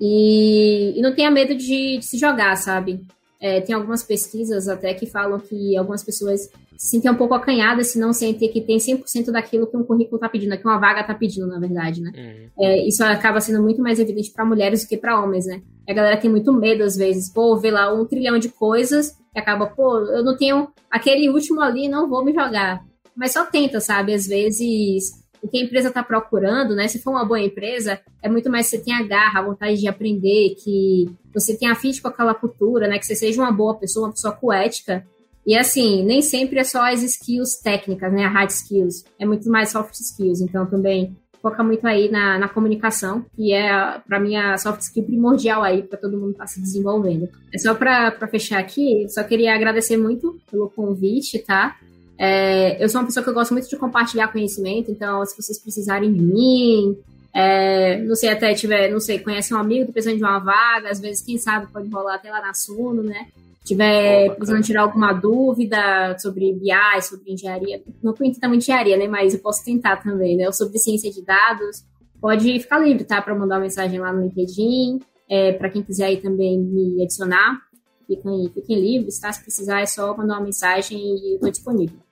E, e não tenha medo de, de se jogar, sabe? É, tem algumas pesquisas até que falam que algumas pessoas se sentem um pouco acanhadas se não sentem que tem 100% daquilo que um currículo está pedindo, que uma vaga está pedindo, na verdade, né? Uhum. É, isso acaba sendo muito mais evidente para mulheres do que para homens, né? A galera tem muito medo, às vezes, pô, vê lá um trilhão de coisas e acaba, pô, eu não tenho aquele último ali, não vou me jogar. Mas só tenta, sabe? Às vezes o que a empresa está procurando, né? Se for uma boa empresa, é muito mais você tenha garra, a vontade de aprender, que você tenha fit com aquela cultura, né? Que você seja uma boa pessoa, uma pessoa coética. E assim, nem sempre é só as skills técnicas, né? A hard skills. É muito mais soft skills. Então também foca muito aí na, na comunicação, que é, para mim, a soft skill primordial aí para todo mundo estar tá se desenvolvendo. É só para fechar aqui, só queria agradecer muito pelo convite, tá? É, eu sou uma pessoa que eu gosto muito de compartilhar conhecimento, então se vocês precisarem de mim, é, não sei, até tiver, não sei, conhece um amigo, precisando de uma vaga, às vezes, quem sabe, pode rolar até lá na Suno, né? Tiver oh, precisando tirar alguma dúvida sobre BI, sobre engenharia, não conheço também engenharia, né? Mas eu posso tentar também, né? Ou sobre ciência de dados, pode ficar livre, tá? Para mandar uma mensagem lá no LinkedIn, é, para quem quiser aí também me adicionar, fiquem, fiquem livres, tá? Se precisar é só mandar uma mensagem e eu estou disponível.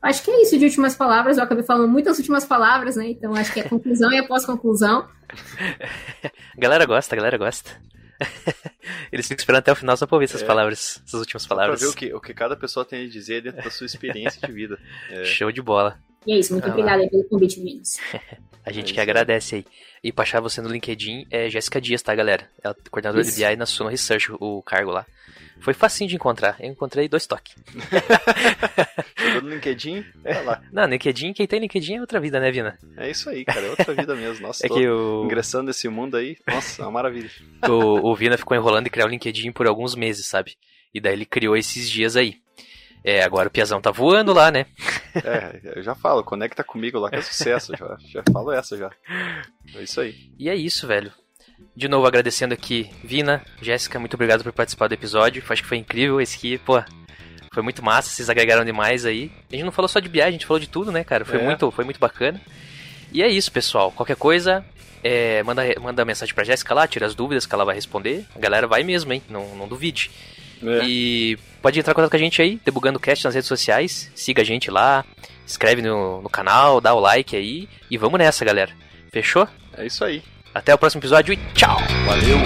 Acho que é isso de últimas palavras. Eu acabei falando muitas últimas palavras, né? Então acho que é conclusão e após conclusão. galera gosta, galera gosta. Eles ficam esperando até o final só pra ouvir essas é. palavras, essas últimas palavras. Pra ver o que, o que cada pessoa tem a dizer dentro da sua experiência de vida. É. Show de bola. E é isso, muito ah, obrigada pelo convite, meninos. a gente é que agradece aí. E pra achar você no LinkedIn é Jéssica Dias, tá, galera? Ela é coordenadora isso. de BI na Suno Research, o cargo lá. Foi facinho de encontrar. Eu encontrei dois toques. Chegou no LinkedIn, é lá. Não, LinkedIn, quem tem LinkedIn é outra vida, né, Vina? É isso aí, cara, é outra vida mesmo. Nossa, é que o... ingressando nesse mundo aí, nossa, é uma maravilha. O, o Vina ficou enrolando e criar o LinkedIn por alguns meses, sabe? E daí ele criou esses dias aí. É, agora o Piazão tá voando lá, né? É, eu já falo, conecta comigo lá que é sucesso, já, já falo essa já. É isso aí. E é isso, velho. De novo agradecendo aqui, Vina, Jéssica, muito obrigado por participar do episódio. Acho que foi incrível esse aqui, pô. Foi muito massa, vocês agregaram demais aí. A gente não falou só de BI, a gente falou de tudo, né, cara? Foi, É. muito, foi muito bacana. E é isso, pessoal. Qualquer coisa, é, manda, manda mensagem pra Jéssica lá, tira as dúvidas que ela vai responder. A galera vai mesmo, hein? Não, não duvide. É. E pode entrar em contato com a gente aí, Debugando Cast nas redes sociais. Siga a gente lá, inscreve no, no canal, dá o like aí. E vamos nessa, galera. Fechou? É isso aí. Até o próximo episódio e tchau! Valeu!